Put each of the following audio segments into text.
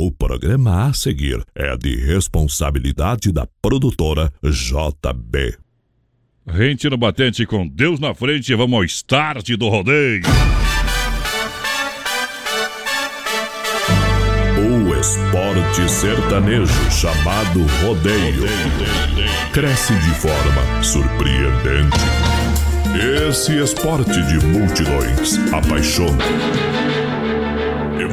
O programa a seguir é de responsabilidade da produtora JB. Rente no batente com Deus na frente, vamos ao start do rodeio. O esporte sertanejo chamado rodeio cresce de forma surpreendente. Esse esporte de multidões apaixona,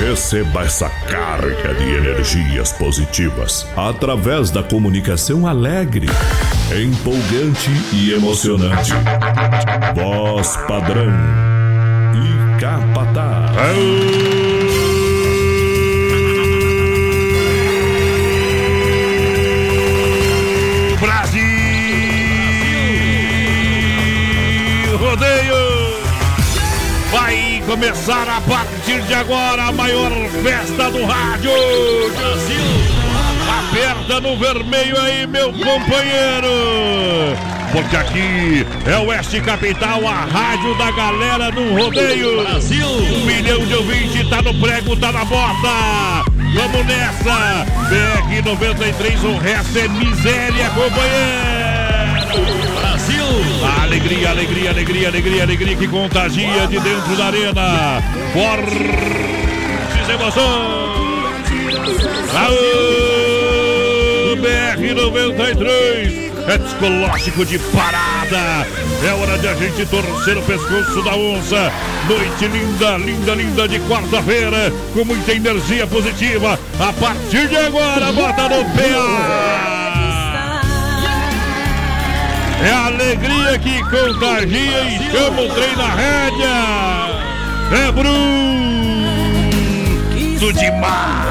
Receba essa carga de energias positivas através da comunicação alegre, empolgante e emocionante. Voz padrão e capataz. Começar a partir de agora a maior festa do rádio! Brasil! Aperta no vermelho aí, meu companheiro! Porque aqui é o Oeste Capital, a rádio da galera no rodeio! Brasil! Um milhão de ouvintes, tá no prego, tá na bota! Vamos nessa! BR 93, o resto é miséria, companheiro! Alegria, alegria, alegria, alegria, alegria que contagia de dentro da arena. Fortes emoções! Aô, BR 93! É psicológico de parada. É hora de a gente torcer o pescoço da onça. Noite linda, linda, linda de quarta-feira. Com muita energia positiva. A partir de agora, bota no PA. É a alegria que contagia e chama o trem na rédea. É Bruto demais.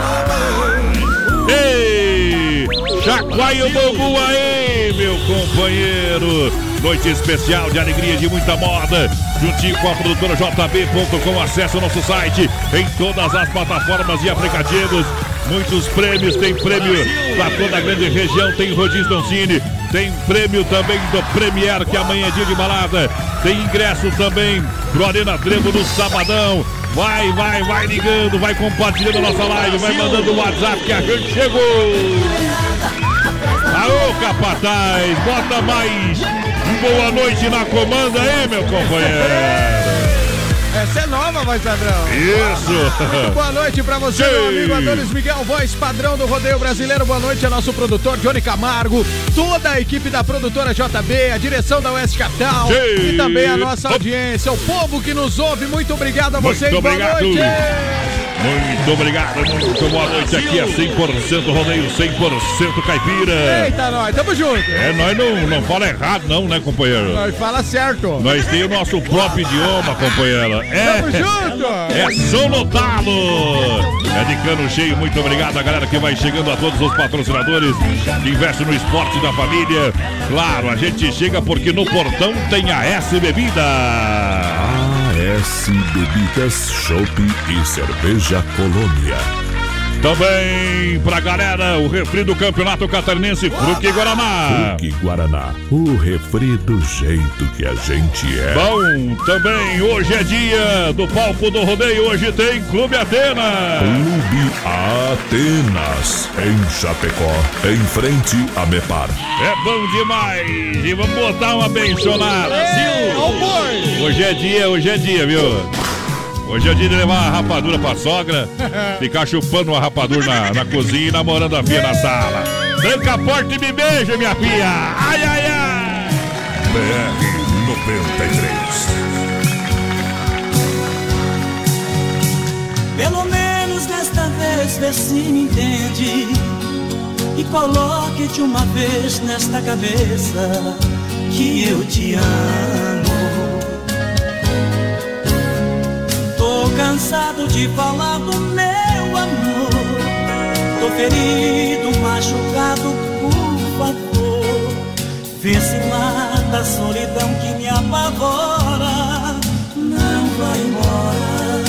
Ei, chacoalha o bogu aí, meu companheiro. Noite especial de alegria de muita moda. Juntinho com a produtora JB.com. Acesse o nosso site em todas as plataformas e aplicativos. Muitos prêmios, tem prêmio para toda a grande região, tem rodízio Doncini, tem prêmio também do Premier, que amanhã é dia de balada, tem ingresso também pro Arena Trevo no sabadão. Vai, vai, vai ligando, vai compartilhando a nossa live, vai mandando o WhatsApp que a gente chegou. Aô, capataz, bota mais boa noite na comanda aí, meu companheiro. Essa é nova, voz padrão. Isso. Muito boa noite pra você, meu amigo Adonis Miguel, voz padrão do rodeio brasileiro. Boa noite a nosso produtor Johnny Camargo, toda a equipe da produtora JB, a direção da Oeste Capital Sim. e também a nossa audiência, o povo que nos ouve. Muito obrigado a Muito vocês. obrigado. Boa noite. Muito obrigado, muito boa noite. Aqui é 100% rodeio, 100% caipira. Eita, nós, tamo junto. É, nós não, não fala errado, não, né, companheiro? Nós fala certo. Nós temos o nosso próprio idioma, companheira. É, Tamo junto. é só notá-lo. É de cano cheio, muito obrigado a galera que vai chegando, a todos os patrocinadores que investem no esporte da família. Claro, a gente chega porque no portão tem a S Bebida. AS Bebidas, Chopp e Cerveja Colônia. Também pra galera, o refri do Campeonato Catarinense Fruque Guaraná. Fruque Guaraná, o refri do jeito que a gente é. Bom, também hoje é dia do palco do rodeio, hoje tem Clube Atena. Clube Atenas, em Chapecó, em frente a Mepar. É bom demais. E vamos botar uma bencionada. Ei, o boi. Hoje é dia, hoje é dia, viu? Hoje é dia de levar a rapadura pra sogra, ficar chupando a rapadura na, na cozinha e namorando a filha na sala. Tranca a porta e me beija, minha filha. Ai, ai, ai. BR 93. Pelo menos desta vez vê se me entende E coloque de uma vez nesta cabeça Que eu te amo cansado de falar do meu amor. Tô ferido, machucado, por favor. Vence lá da solidão que me apavora. Não vai embora.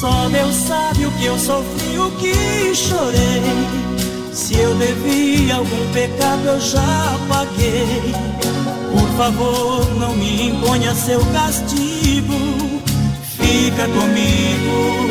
Só Deus sabe o que eu sofri, o que chorei. Se eu devia algum pecado, eu já paguei. Favor, não me imponha seu castigo. Fica comigo.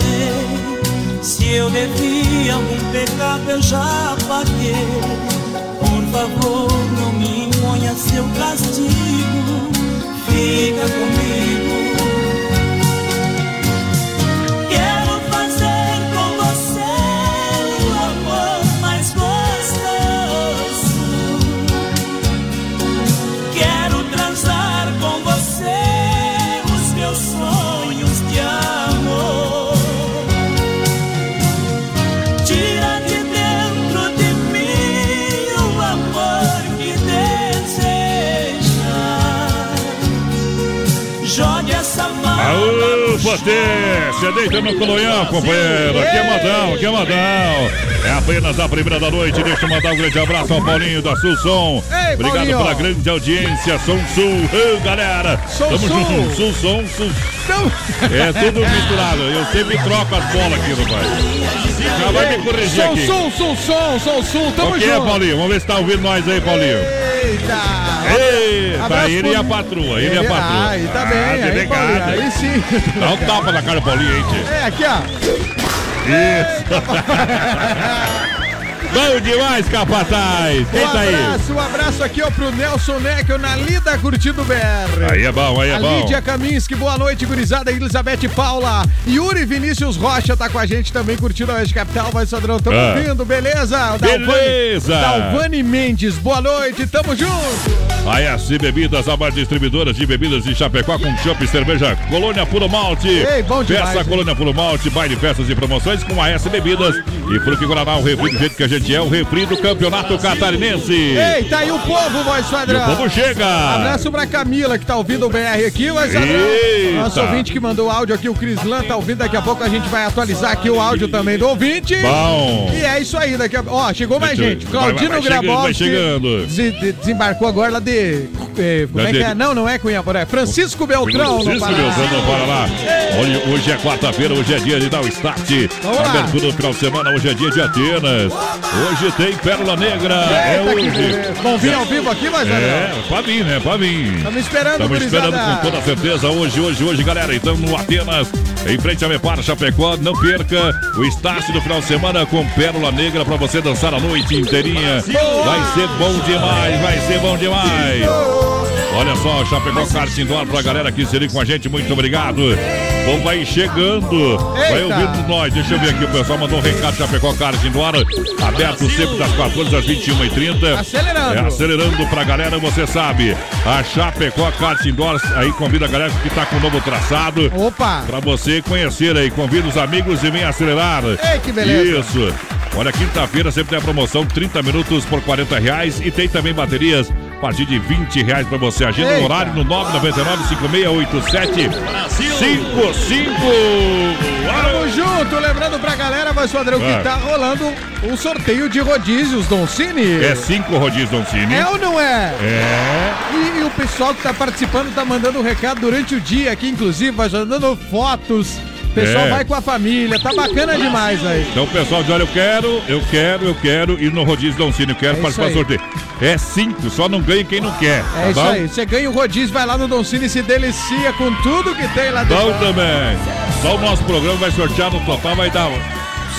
Devia algum pecado, eu já paguei. Por favor, não me imponha seu castigo. Fica comigo. Aô, potência! Deita no colonhão, companheiro. Aqui é modão, aqui é modão. É apenas a primeira da noite. Deixa eu mandar um grande abraço ao Paulinho da Sul Som. Ei, Obrigado Paulinho. pela grande audiência. Som Sul. Ei, galera. Som Tamo junto. Sul Som, Sul. Então, É tudo misturado. Eu sempre troco as bolas aqui, rapaz. Já vai me corrigir Som aqui. Sul, Sul, Som, Som Sul, tamo O que é, junto. Paulinho? Vamos ver se tá ouvindo nós aí, Paulinho. Eita! Ei, Abraço ele pro- e a patroa, ele e a patroa. Ah, aí tá bem, Ah, aí, Paulinho, aí sim. Dá um tapa na cara do Paulinho aí, tio. É, aqui, ó. Isso. Bom demais, capataz. Quem um tá aí? abraço, um abraço aqui ó, pro Nelson Neckel na Lida Curtindo BR. Aí é bom, aí é a bom. Lídia Kaminski, boa noite, gurizada. Elizabeth Paula. Yuri Vinícius Rocha tá com a gente também, curtindo a Oeste Capital. Vai, Sadrão, tamo Ah. ouvindo, beleza? Beleza. Dalvani Mendes, boa noite, tamo junto. A S Bebidas, a mais distribuidoras de bebidas de Chapecó com chopp cerveja Colônia Puro Malte. Ei, bom demais, Peça hein? Colônia Puro Malte, baile, festas e promoções com a S Bebidas. E Fruque Guaraná, o refri do jeito que a gente é, o refri do Campeonato Catarinense. Ei, tá aí o povo, voz E o padrão. povo chega. Abraço pra Camila, que tá ouvindo o BR aqui, Sadrão. Eita. Nosso ouvinte que mandou o áudio aqui, o Crislan, tá ouvindo. Daqui a pouco a gente vai atualizar aqui o áudio também do ouvinte. Bom. E é isso aí, daqui a Ó, chegou mais gente. Claudino vai Grabowski chegando. desembarcou agora lá de. eh, como é que é? Não, não é Cunha Poré. Francisco Beltrão, Francisco. Beltrão no Paraná. Olha, hoje é quarta-feira, hoje é dia de dar o start. Vamos lá. Abertura do final de semana, hoje é dia de Atenas. Hoje tem Pérola Negra. É hoje. Vão vir ao vivo aqui, mas É, pra mim, né? Pra mim. Estamos esperando, Estamos gurizada. esperando com toda certeza hoje, hoje, hoje, galera. Então no Atenas, em frente a Mepar Chapecó, não perca o start do final de semana com Pérola Negra pra você dançar a noite inteirinha. Vai ser bom demais, vai ser bom demais. Olha só, Chapecó Kart Indoor pra galera que se liga com a gente, muito obrigado. Bom, vai chegando, vai Eita. ouvindo nós. Deixa eu ver aqui, o pessoal mandou um recado, Chapecó Kart Indoor, aberto sempre das 14 às 21h30. Acelerando. É, acelerando pra galera, você sabe. A Chapecó Kart Indoor aí convida a galera que tá com o novo traçado. Opa! Pra você conhecer aí, convida os amigos e vem acelerar. Ei, que beleza. Isso. Olha, quinta-feira sempre tem a promoção, 30 minutos por 40 reais e tem também baterias partir de 20 reais pra você. Agenda o Eita. horário no 999 5687 55. Tamo junto, lembrando pra galera, mas padrão, Ah. que tá rolando um sorteio de rodízios, Don Cine. É 5 rodízios, Don Cine. É ou não é? É. E, e o pessoal que tá participando tá mandando um recado durante o dia aqui, inclusive, vai mandando fotos. O pessoal É. vai com a família, tá bacana demais aí. Então, pessoal, diz, olha, eu quero, eu quero, eu quero ir no rodízio Don Cine, eu quero É participar do sorteio. É cinco, só não ganha quem não quer. É tá isso bom? aí. Você ganha o rodízio, vai lá no Don Cine e se delicia com tudo que tem lá dentro. Bom também. Só o nosso programa vai sortear no total, vai dar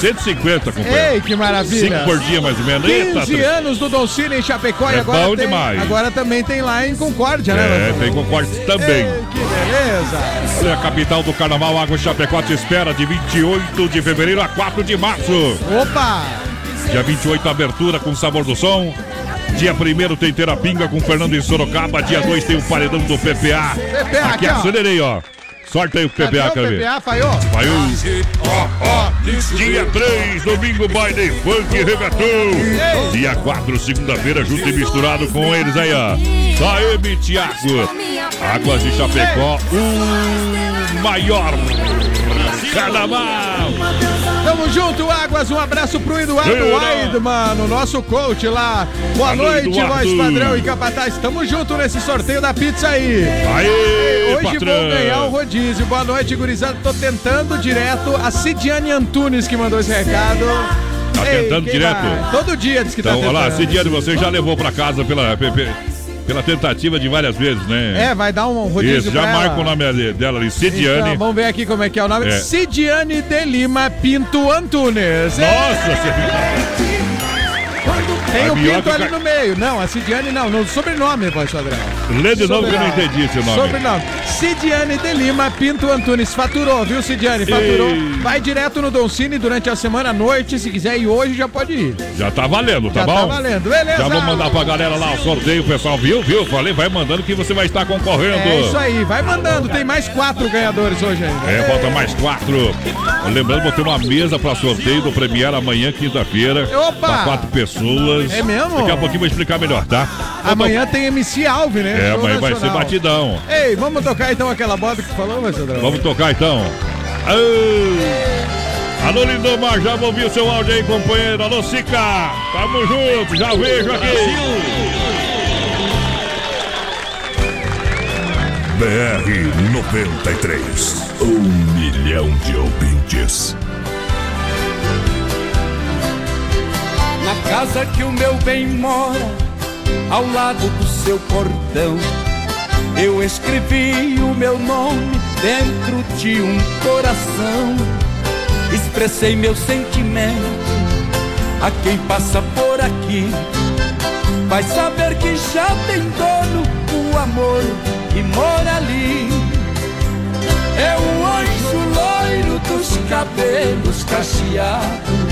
150, companheiro. Ei, que maravilha. Cinco por dia, mais ou menos. 15 anos do Don Cine em Chapecó e É agora bom tem, demais. agora também tem lá em Concórdia, né? É, tem concorde também. Ei, que beleza. Olha, a capital do carnaval, Água Chapecó te espera de 28 de fevereiro a 4 de março. Opa! Dia 28, abertura com sabor do som. Dia 1 tem Terapinga com Fernando em Sorocaba. Dia 2 tem o paredão do PPA. PPA, Aqui aqui, ó. acelerei, ó. Sorte aí o PPA, o quero ver. PPA, falhou? O. Ó, ó. Dia 3, domingo, baile funk reggaeton. Dia 4, segunda-feira, junto e misturado com eles aí, ó. Só M, Thiago. Águas de Chapecó, o maior carnaval. Tamo junto, Águas. Um abraço pro Eduardo Ei, Weidman, o nosso coach lá. Boa Alô, noite, Eduardo. voz padrão e capataz. Tamo junto nesse sorteio da pizza aí. Aê, Hoje patrão. vou ganhar o rodízio. Boa noite, gurizada. Tô tentando direto. A Cidiane Antunes que mandou esse recado. Tá tentando quem direto? mais? Todo dia diz que Então, tá olha tentando. lá, Cidiane, você já levou pra casa pela, pe- pe- pela tentativa de várias vezes, né? É, vai dar um rodízio Isso, já marca o nome dela ali, Cidiane. Então, vamos ver aqui como é que é o nome. É. Cidiane de Lima Pinto Antunes. Nossa, você... Tem A o Pinto ali no meio. Não, a Cidiane não. No sobrenome, voz padrão. Lê de novo que eu não entendi esse nome. Sobrenome. Cidiane de Lima Pinto Antunes. Faturou, viu, Cidiane? Faturou. Ei. Vai direto no Don Cine durante a semana à noite. Se quiser ir hoje, já pode ir. Já tá valendo, tá já bom? tá valendo. Beleza. Já vou mandar pra galera lá o sorteio, o pessoal viu, viu? Falei, vai mandando que você vai estar concorrendo. É isso aí. Vai mandando. Tem mais quatro ganhadores hoje ainda. É, falta mais quatro. Lembrando, vou ter uma mesa pra sorteio do Premiere amanhã, quinta-feira. Opa! Pra quatro pessoas. É mesmo? Daqui a pouquinho vou explicar melhor, tá? Amanhã tem MC Alve, né? É, Show amanhã vai ser batidão. Ei, vamos tocar então aquela bota que tu falou, Sandrão? Vamos tocar então. Alô, Alô Lindomar, já ouviu seu áudio aí, companheiro? Alô, Sica, tamo junto, já vejo aqui. BR 93. Um milhão de ouvintes. Na casa que o meu bem mora, ao lado do seu portão, eu escrevi o meu nome dentro de um coração. Expressei meu sentimento a quem passa por aqui. Vai saber que já tem dono o amor que mora ali. É o anjo loiro dos cabelos cacheados.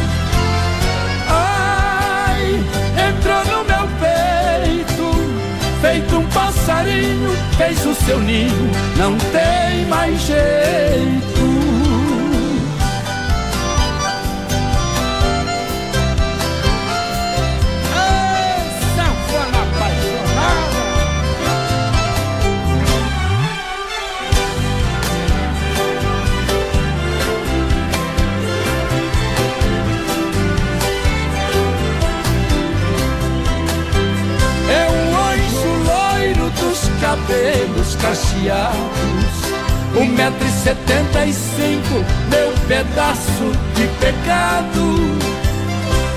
Passarinho, fez o seu ninho, não tem mais jeito. Cabelos cacheados. Um metro e setenta e cinco, meu pedaço de pecado.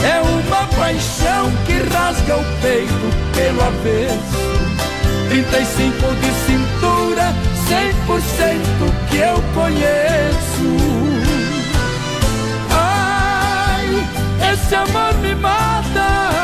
É uma paixão que rasga o peito pelo avesso. 35 de cintura, 100% que eu conheço. Ai, esse amor me mata.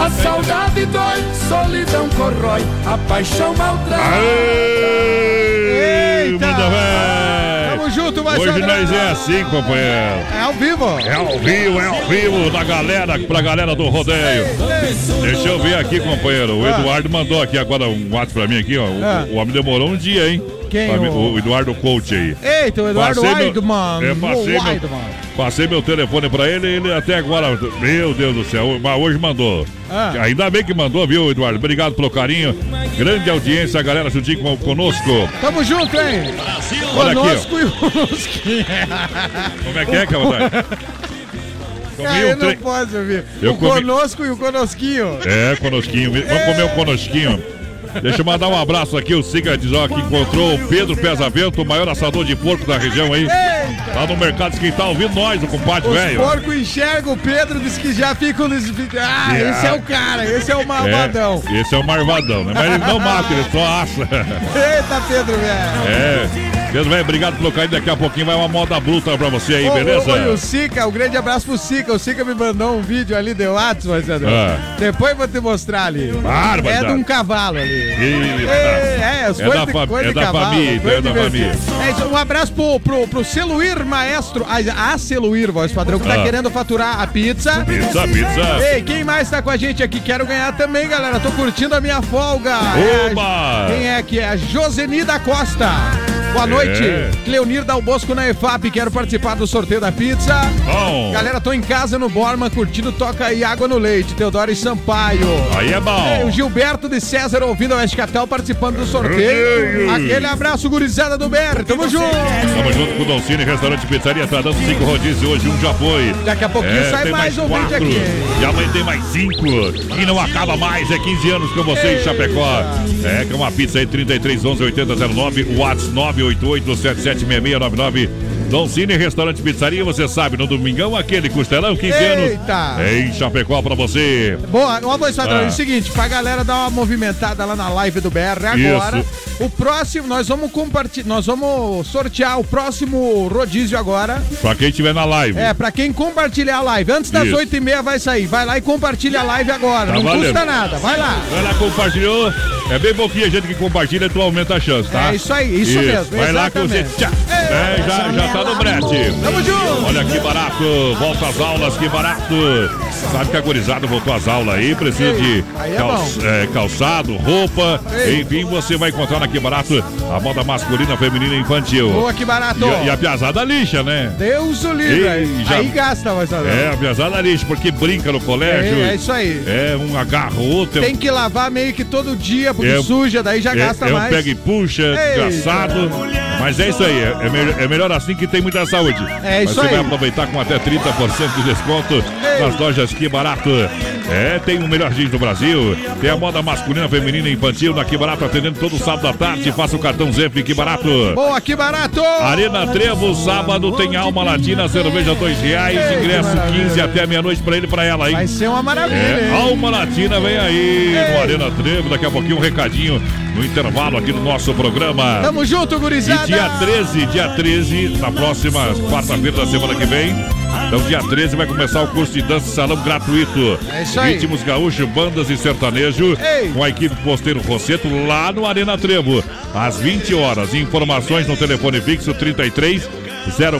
A saudade dói, solidão corrói, a paixão maltrata. Aê! Eita! Manda véi! Tamo junto, vai Hoje nós é assim, companheiro. É ao vivo. É ao vivo, é ao vivo da galera, pra galera do rodeio. Deixa eu ver aqui, companheiro. O Ah. Eduardo mandou aqui agora um WhatsApp pra mim aqui, ó. O, Ah. o homem demorou um dia, hein? Quem, o- o Eduardo Coach aí. Eita, o Eduardo Passei meu- Weidman. É, passei, meu, Weidman. Passei meu telefone pra ele ele até agora. Meu Deus do céu, mas hoje mandou. Ah. Ainda bem que mandou, viu, Eduardo? Obrigado pelo carinho. Grande audiência, a galera juntinho com, conosco. Tamo junto, hein? Olha aqui, ó. Conosco e o conosquinho. Como é que é, Cavalari? Comi Aí um não trem. pode ouvir. Eu o comi- conosco e o conosquinho. É, conosquinho. Vamos comer o conosquinho. Deixa eu mandar um abraço aqui, o Siga diz ó, que encontrou o Pedro Pesavento, o maior assador de porco da região aí. Lá no mercado diz que tá ouvindo nós, o compadre velho. porcos enxergam o Pedro, diz que já ficam vídeo. Ah, É. esse é o cara, esse é o malvadão. É, esse é o marvadão, né? Mas ele não mata, ele só assa. Eita, Pedro, velho. É. Pedro, velho, obrigado pelo carinho. Daqui a pouquinho vai uma moda bruta pra você aí, Ô, beleza? ô, ô, o Sica, um grande abraço pro Sica. O Sica me mandou um vídeo ali de WhatsApp, Marcelo. Ah. Depois vou te mostrar ali. É de um cavalo ali. É, é, É da de, é da cavalo, família, é da família. É isso, um abraço pro, pro, pro Celuir Maestro, a, a Celuir, voz padrão, que tá Ah. querendo faturar a pizza. Pizza, pizza. Ei, quem mais tá com a gente aqui? Quero ganhar também, galera. Tô curtindo a minha folga. É a- Oba! quem é que é? A Joseni da Costa. Boa noite. É. Cleonir Dal Bosco na EFAP. Quero participar do sorteio da pizza. Bom. Galera, tô em casa no Borma curtindo Toca aí Água no Leite. Teodoro e Sampaio. Aí é Ei, o bom. Gilberto de César ouvindo a Oeste Capital participando do sorteio. Aquele abraço, gurizada do BR. Tamo junto. Estamos junto com o Doncini, restaurante e pizzaria. Tá dando cinco rodízios hoje, um já foi. Daqui a pouquinho sai tem mais ouvinte quatro. aqui? E amanhã tem mais cinco. E não acaba mais, é 15 anos com você em Chapecó. É, que é uma pizza aí, 33 11 8009, WhatsApp 988 776699. Don Cine, restaurante e pizzaria, você sabe, no domingão, aquele costelão, 15 Eita. anos. Em Chapecó pra você. Boa, ó, voz padrão, Ah. é o seguinte, pra galera dar uma movimentada lá na live do BR agora. Isso. O próximo, nós vamos compartilhar, nós vamos sortear o próximo rodízio agora. Pra quem estiver na live. É, pra quem compartilhar a live. Antes das Isso. 8h30 vai sair. Vai lá e compartilha a live agora. Tá Não valendo. custa nada. Vai lá. Vai lá, compartilhou. É bem pouquinha gente que compartilha, tu aumenta a chance, tá? É isso aí, isso mesmo, Vai lá que você. exatamente. Tchá, é, já, já tá no brete. Tamo junto. Olha que barato, volta às aulas, que barato. Sabe que a gurizada voltou às aulas aí, precisa de é bom. é, calçado, roupa, Ei. enfim, você vai encontrar na Que Barato a moda masculina, feminina e infantil. Boa, que barato. E, a- e a piazada lixa, né? Deus o livre. Ei, aí. já- Aí gasta, voz padrão. É, a piazada lixa, porque brinca no colégio. É, é isso aí. É, um agarra o outro. Tem que lavar meio que todo dia, porque É- suja, daí já é, gasta é um mais. pega e puxa, Eita. desgraçado. Mas é isso aí, é, é melhor, é melhor assim que tem muita saúde. É isso Mas você aí. vai aproveitar com até 30% de desconto nas lojas Que Barato. É, tem o melhor jeans do Brasil. Tem a moda masculina, feminina e infantil na Que Barato, atendendo todo sábado à tarde. Faça o cartão Zep Que Barato. Boa, que barato. Arena Trevo, sábado tem Alma Latina, cerveja dois reais, Ei, ingresso que maravilha. 15 até meia-noite pra ele e pra ela, hein? Vai ser uma maravilha, É? Alma Latina vem aí Ei. no Arena Trevo. Daqui a pouquinho um recadinho no intervalo aqui no nosso programa. Tamo junto, E gurizada. dia 13, dia 13, na próxima quarta-feira da semana que vem. Então, dia 13 vai começar o curso de dança e salão gratuito. É isso aí. Ritmos gaúcho, bandas e sertanejo. Ei. Com a equipe Posteiro Rosseto lá no Arena Trevo. Às 20 horas. Informações no telefone fixo 33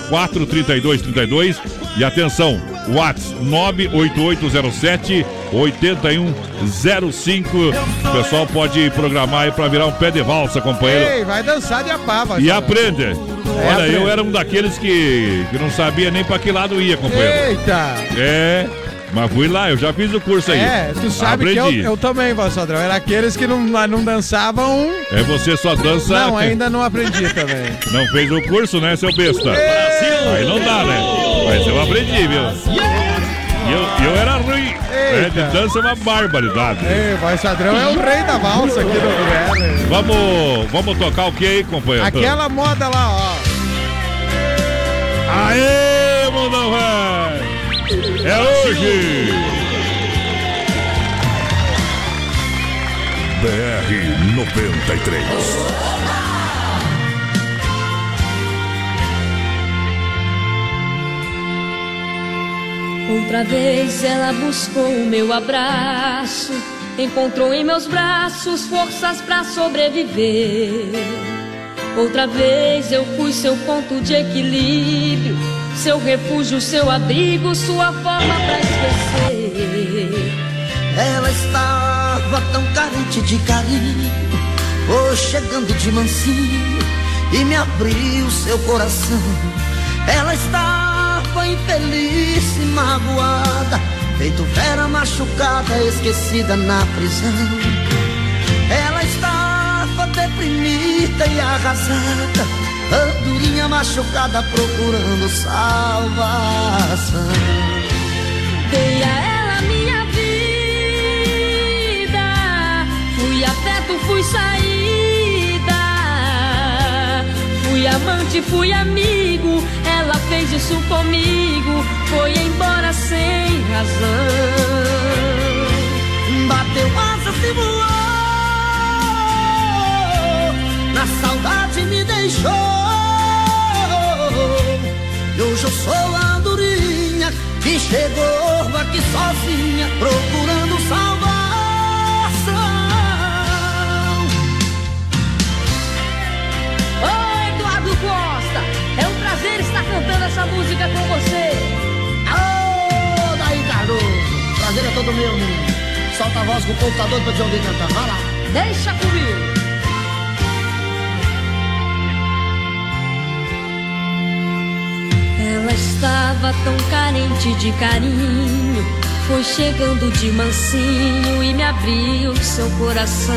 04 32 32. E atenção, WhatsApp 98807 8105. O pessoal pode programar aí pra virar um pé de valsa, companheiro. Ei, vai dançar de apava. E aprende. Olha, aprende. eu era um daqueles que, que não sabia nem pra que lado ia, companheiro. Eita. É, mas fui lá, eu já fiz o curso aí. É, tu sabe que eu, Aprendi. eu também, voz padrão. Era aqueles que não, não dançavam. É você só dança. Não, ainda não aprendi também. Não fez o curso, né, seu besta? Aí não dá, né? Aprendi, viu? E eu, eu era ruim. É, de Eita. dança é uma barbaridade. Ei, voz padrão é o rei da valsa aqui do BR. Vamos, vamos tocar o que aí, companheiro? Aquela moda lá, ó. Aê, mundão velho! É hoje! BR 93. Outra vez ela buscou o meu abraço, encontrou em meus braços forças pra sobreviver. Outra vez eu fui seu ponto de equilíbrio, seu refúgio, seu abrigo, sua forma pra esquecer. Ela estava tão carente de carinho, chegando de mansinho e me abriu seu coração. Ela estava infeliz e magoada, feito vera machucada, esquecida na prisão. Ela estava deprimida e arrasada, andorinha machucada procurando salvação. Dei a ela minha vida, fui afeto, fui saída, fui amante, fui amigo. Fez isso comigo, foi embora sem razão. Bateu asas e voou, na saudade me deixou. E hoje eu sou a andorinha que chegou aqui sozinha, procurando salvação. Todo meu, menino. Solta a voz com o computador pra te ouvir cantar, vai lá. Deixa comigo. Ela estava tão carente de carinho, foi chegando de mansinho e me abriu seu coração.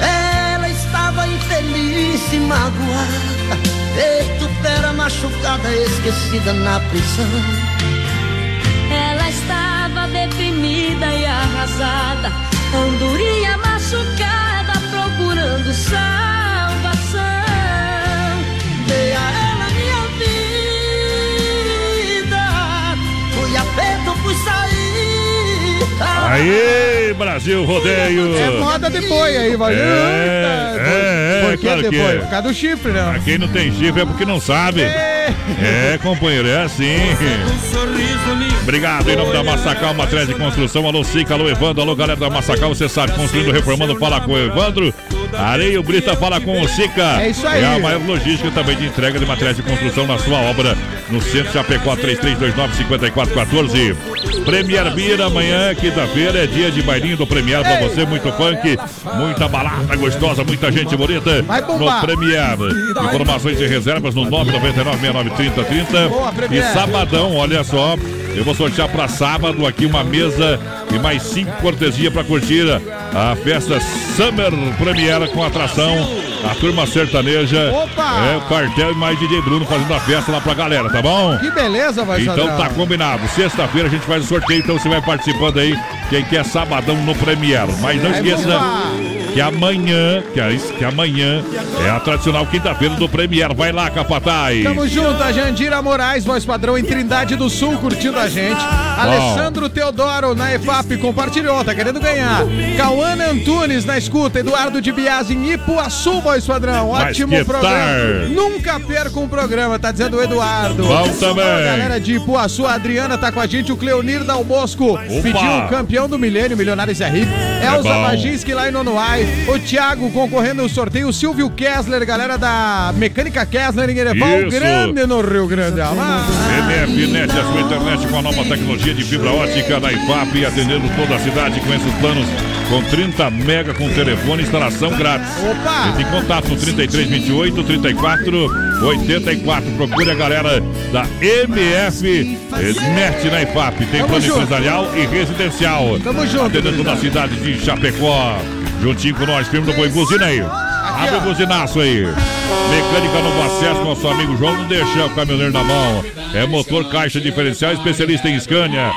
Ela estava infeliz e magoada, feito fera machucada, esquecida na prisão. Arrasada, andorinha machucada, procurando salvação. Dei a ela minha vida, fui afeto, fui sair. Aí, Brasil Rodeio. É moda de boi aí, vai. É, é, é, Por que claro de que boi? é. Por causa do chifre, né? Quem não tem chifre é porque não sabe. É, companheiro, é assim. Obrigado, em nome da Massacal, matriz de construção. Alô, Cica, alô, Evandro, alô, galera da Massacal. Você sabe, construindo, reformando, fala com o Evandro. Areio Brita, fala com o Cica. É isso aí. É a maior logística também de entrega de materiais de construção na sua obra. No centro Chapecó, 3329-5414. Premier Bira, amanhã, quinta-feira, é dia de bailinho do Premier pra você. Muito funk, muita balada gostosa, muita gente bonita no. Premier. Informações e reservas no 999-693030. Boa, E Premier. sabadão, olha só, eu vou sortear para sábado aqui uma mesa e mais cinco cortesia para curtir a festa Summer Premier com atração. A turma sertaneja. Opa! É, o quartel e mais DJ Bruno fazendo a festa lá pra galera, tá bom? Que beleza, vai Então tá combinado. Sexta-feira a gente faz o sorteio, então você vai participando aí. Quem quer sabadão no Premier. Mas não esqueça. Que amanhã, que, é isso- que amanhã é a tradicional quinta-feira do Premier. Vai lá, Capataz. Tamo junto, a Jandira Moraes, voz padrão em Trindade do Sul, curtindo a gente. Alessandro Teodoro na EFAP compartilhou, tá querendo ganhar. Cauana Antunes na escuta, Eduardo de Biase em Ipuaçu, voz padrão. Ótimo programa. Nunca perca um programa, tá dizendo o Eduardo. Bom também. A galera de Ipuaçu, a Adriana tá com a gente, o Cleonir Dal Bosco pediu o campeão do milênio, Milionários é Rico. Elza bom. Maginski lá em Nonoai. O Thiago concorrendo ao sorteio, o Silvio Kessler, galera da Mecânica Kessler em Ereval. Grande no Rio Grande. Ah, MF Net, a sua internet com a nova tecnologia de fibra ótica da IFAP, atendendo toda a cidade com esses planos com 30 mega com telefone e instalação grátis. Opa! Entre em contato no 3328 34 84. Procure a galera da MF Net na IFAP. Tem Tamo plano junto. empresarial e residencial. Tamo junto, Atendendo toda a cidade de Chapecó. Juntinho com nós, firme do Boi Buzina aí. Abre o buzinaço aí. Mecânica Novo Acesso, nosso amigo João, não deixa o caminhoneiro na mão. É motor, caixa diferencial, especialista em Scania.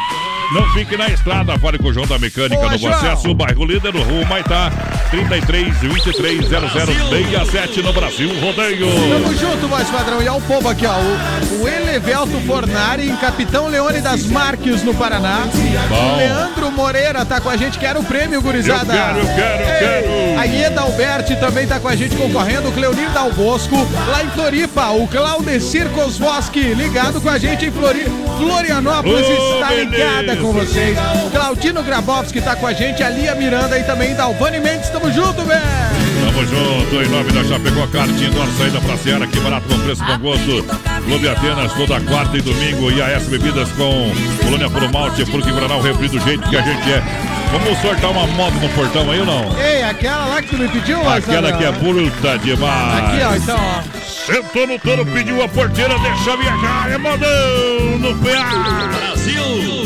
Não fique na estrada, fale com o João da Mecânica Boa, Novo João. Acesso, bairro líder, no Rua Maitá, 33 23 0067 no Brasil, rodeio. Tamo junto, voz padrão. E olha o povo aqui, ó. O, o Elevelto Fornari em Capitão Leone das Marques, no Paraná. Bom. O Leandro Moreira tá com a gente, quero o prêmio, gurizada. Eu quero, eu quero, eu quero. A Ieda Alberti também tá com a gente concorrendo. O Cleonir Dal Bosco, lá em Floripa. O Claudecir Kozwoski, ligado com a gente em Flori... Florianópolis, Ô, está ligada com vocês. Claudino Grabowski tá com a gente. A Lia Miranda e também Dalvani Mendes. Tamo junto, velho. Tamo junto, em nome da Chapecó Kart Indoor, saída pra Seara, que barato com preço com gosto. Clube Atenas, toda quarta e domingo. E AS Bebidas com Colônia Puro Malte, porque Guaraná, o refri do jeito que a gente é. Vamos sortar uma moto no portão aí ou não? Ei, aquela lá que tu me pediu, Aquela que é bruta demais. Aqui, ó, então, ó. Sentou no touro, pediu a porteira, deixa viajar, é modão no PA. Brasil.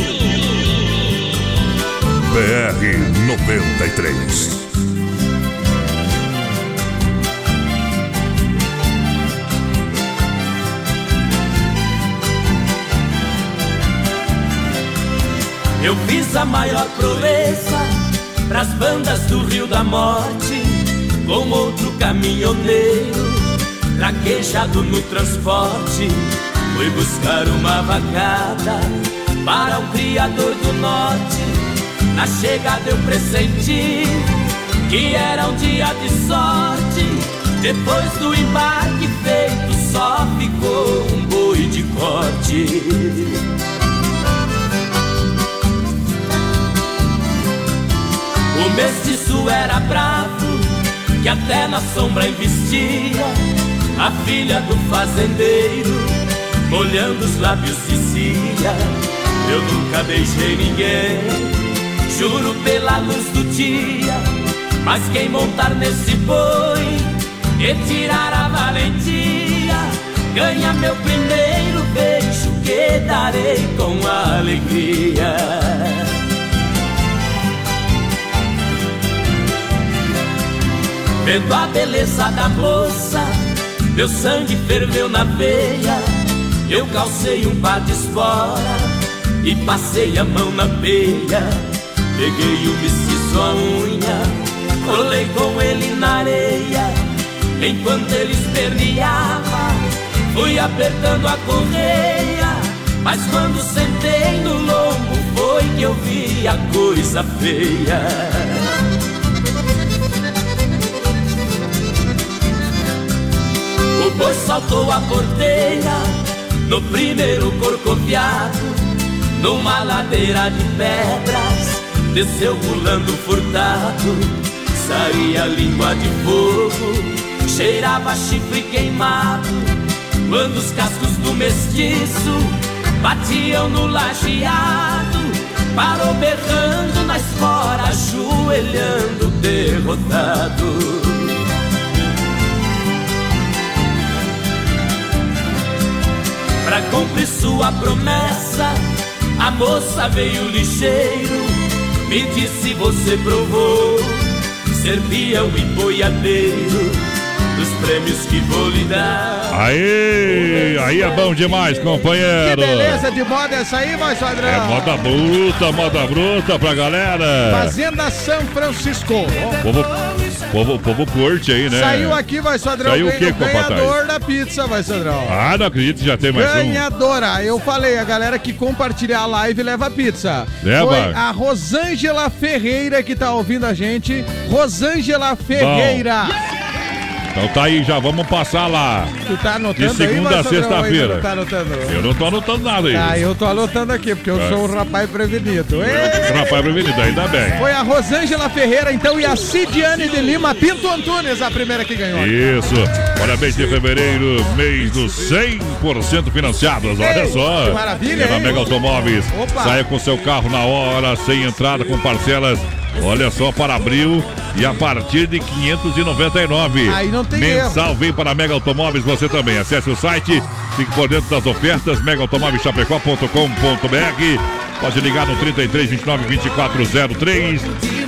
BR 93. Eu fiz a maior proeza pras bandas do Rio da Morte com outro caminhoneiro traquejado no transporte. Fui buscar uma vacada para o criador do norte. Na chegada eu pressenti que era um dia de sorte. Depois do embarque feito, só ficou um boi de corte. O mestiço era bravo, que até na sombra investia. A filha do fazendeiro, molhando os lábios dizia: Eu nunca beijei ninguém, juro pela luz do dia. Mas quem montar nesse boi e tirar a valentia, ganha meu primeiro beijo que darei com alegria. Vendo a beleza da moça, meu sangue ferveu na veia. Eu calcei um par de espora e passei a mão na peia. Peguei o mestiço a unha, colei com ele na areia. Enquanto ele esperneava, fui apertando a correia. Mas quando sentei no lombo, foi que eu vi a coisa feia. O boi saltou a porteira no primeiro corcoviado, numa ladeira de pedras, desceu pulando furtado, saía língua de fogo, cheirava chifre queimado, quando os cascos do mestiço batiam no lajeado, parou berrando na espora, ajoelhando derrotado. Pra cumprir sua promessa, a moça veio lixeiro. Me disse: Você provou ser peão e boiadeiro dos prêmios que vou lhe dar. Aí, aí é bom demais, companheiro. Que beleza de moda essa aí, vai, Padrão. É moda bruta, moda bruta pra galera. Fazenda São Francisco. Povo, povo, povo curte aí, né? Saiu aqui, vai, Sadrão. Saiu o quê, Ganhador da pizza, vai, Sadrão. Ah, não acredito, já tem mais Ganhadora. Eu falei, a galera que compartilhar a live leva pizza. Leva. Foi a Rosângela Ferreira que tá ouvindo a gente. Rosângela Ferreira. Bom. Então tá aí, já vamos passar lá. Tu tá anotando De segunda aí, a sexta-feira. Tá anotando? Eu não tô anotando nada aí. Ah, eu tô anotando aqui, porque eu É. sou um rapaz prevenido. Ei! Rapaz prevenido, ainda bem. Foi a Rosângela Ferreira, então, e a Cidiane de Lima Pinto Antunes, a primeira que ganhou. Isso. Olha, mês de fevereiro, mês dos 100% financiados. Olha só. que maravilha, hein? Mega Automóveis. Opa. Saia com seu carro na hora, sem entrada, com parcelas. Olha só para abril e a partir de 599. Aí não tem Mensal vem para Mega Automóveis você também. Acesse o site, fique por dentro das ofertas, megaautomóveischapecó.com.br. Pode ligar no 33 29 2403.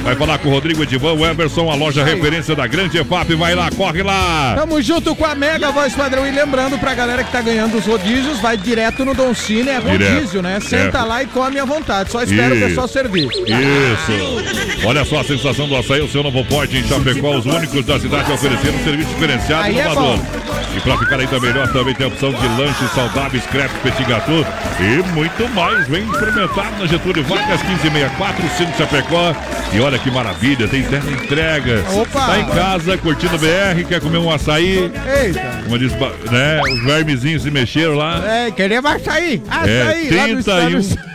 Vai falar com o Rodrigo Edivan Everson, a loja referência da Grande EFAP. Vai lá, corre lá. Tamo junto com a Mega Voz Padrão. E lembrando pra galera que tá ganhando os rodízios, vai direto no Don Cine, é rodízio, né? Senta É. lá e come à vontade. Só espera o Isso. pessoal servir. Isso. Olha só a sensação do açaí, o seu novo pote em Chapecó, os únicos da cidade oferecendo um serviço diferenciado e é inovador. bom. E pra ficar ainda melhor, também tem a opção de lanches saudáveis, crepe, petit gâteau e muito mais. Vem experimentar na Getúlio Vargas 1564, Cine Chapecó. E olha que maravilha, tem terra entrega. Opa! Tá em casa, curtindo BR, quer comer um açaí, Eita. como diz, né? Os vermezinhos se mexeram lá. É, queremos açaí. É, Açaí. no 31. estado-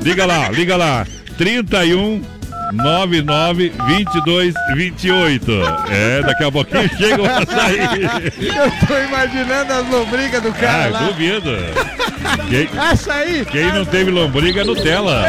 Liga lá, liga lá. 31 992228. É, daqui a pouquinho chega o açaí. Eu tô imaginando as lombrigas do cara Ah, lá. duvido. Quem, Açaí! quem não teve lombriga é Nutella.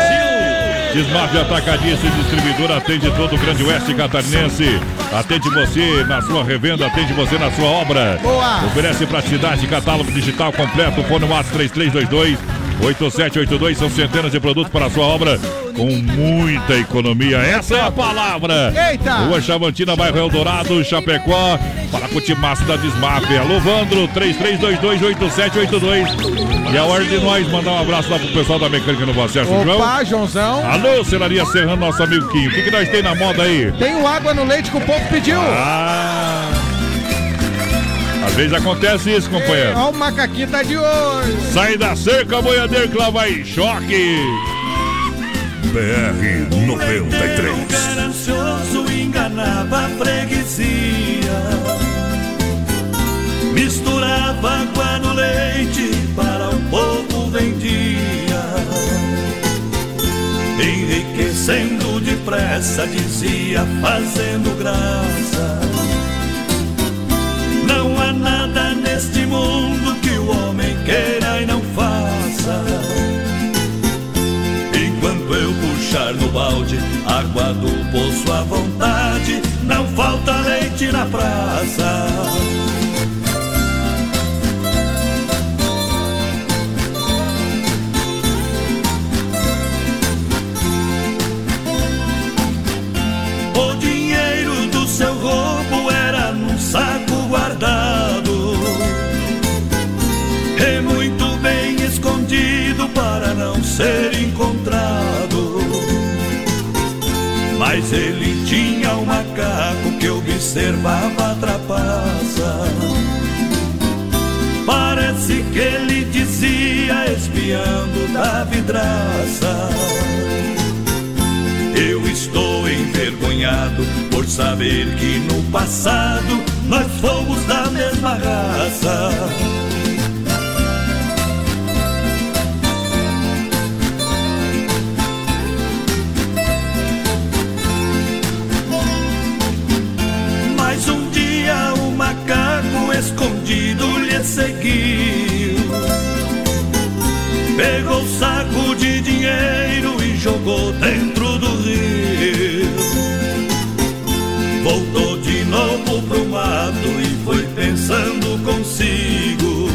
Desmaf Atacadista e Distribuidor atende todo o Grande Oeste Catarinense. Atende você na sua revenda, atende você na sua obra. Boa. Oferece praticidade, catálogo digital completo, fone WhatsApp 3322 8782 são centenas de produtos para a sua obra com muita economia. Essa é a palavra. Eita! Rua Chavantina, bairro Eldorado, Chapecó. Para com o timaço da Desmaf. Alô, Vandro, 33228782. E a hora de nós mandar um abraço lá pro pessoal da mecânica no Acesso, João. Opa, Joãozão. Alô, Celaria Serrano, nosso amigo Quinho. O que, que nós tem na moda aí? Tem o água no leite que o povo pediu. Ah! Às vezes acontece isso, companheiro. Olha o macaquinho tá de hoje. Sai da cerca, boiadeiro, que lá vai choque. BR 93. Ganancioso enganava a freguesia Misturava água no leite para o povo vendia. Enriquecendo depressa, dizia fazendo graça. Não há nada neste mundo que o homem queira e não faça balde água do poço à vontade, não falta leite na praça. Observava a trapaça. Parece que ele dizia espiando da vidraça. Eu estou envergonhado por saber que no passado nós fomos da mesma raça. Escondido lhe seguiu. Pegou o saco de dinheiro e jogou dentro do rio. Voltou de novo pro mato e foi pensando consigo.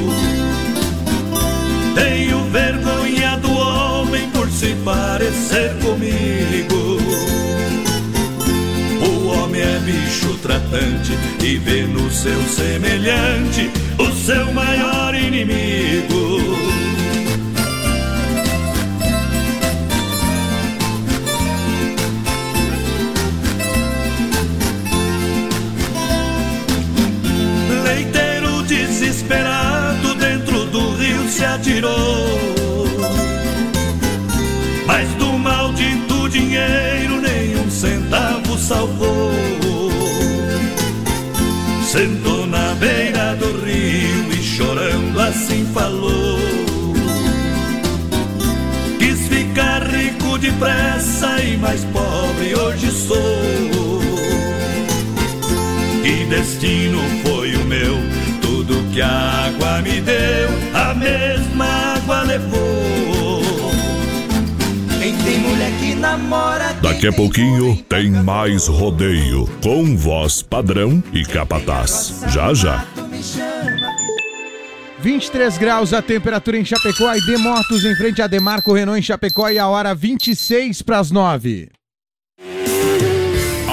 Tenho vergonha do homem por se parecer comigo. E vê no seu semelhante o seu maior inimigo. Leiteiro desesperado dentro do rio se atirou. Assim falou. Quis ficar rico depressa e mais pobre hoje sou. Que destino foi o meu? Tudo que a água me deu, a mesma água levou. Quem tem mulher que namora. Daqui a pouquinho tem mais rodeio com voz padrão e capataz. Já já. 23 graus a temperatura em Chapecó e de Motos em frente a Demarco Renault em Chapecó e a hora 26 para as 9.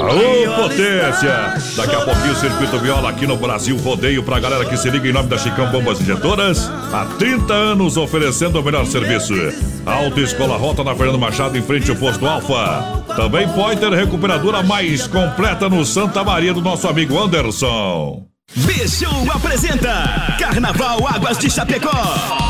Aô, potência! Daqui a pouquinho o Circuito Viola aqui no Brasil Rodeio pra galera que se liga em nome da Chicão Bombas Injetoras. Há 30 anos oferecendo o melhor serviço. Autoescola Rota na Fernando Machado em frente ao posto Alfa. Também Pointer Recuperadora mais completa no Santa Maria do nosso amigo Anderson. Bichou apresenta Carnaval Águas de Chapecó.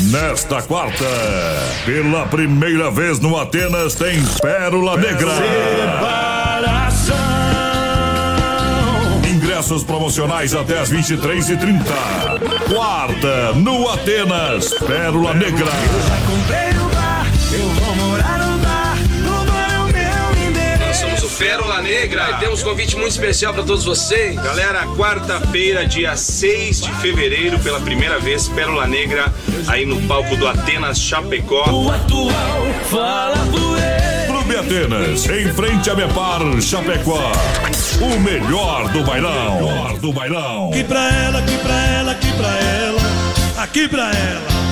Nesta quarta, pela primeira vez no Atenas, tem Pérola Negra. Ingressos promocionais até as 23h30. Quarta, no Atenas, Pérola Negra. Comprei o bar, eu vou morar Pérola Negra e temos um convite muito especial para todos vocês. Galera, quarta-feira, dia 6 de fevereiro, pela primeira vez, Pérola Negra, aí no palco do Atenas Chapecó. O atual fala por ele. Clube Atenas, em frente a Mepar Chapecó. O melhor do bailão. O melhor do bailão. Aqui pra ela, aqui pra ela, aqui pra ela, aqui pra ela.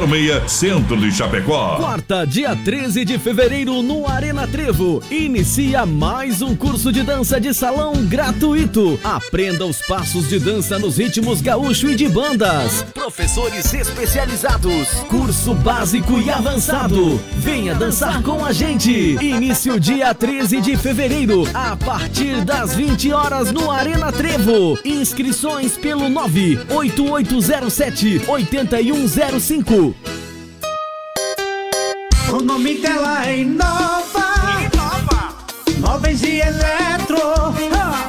1406, Centro de Chapecó. Quarta, dia 13 de fevereiro, no Arena Trevo. Inicia mais um curso de dança de salão gratuito. Aprenda os passos de dança nos ritmos gaúcho e de bandas. Professores especializados. Curso básico e avançado. Venha dançar com a gente. Início dia 13 de fevereiro, a partir das 20 horas no Arena Trevo. Inscrições pelo 98807 8105. O nome dela é Inova. Inova. Móveis e eletro. Ah,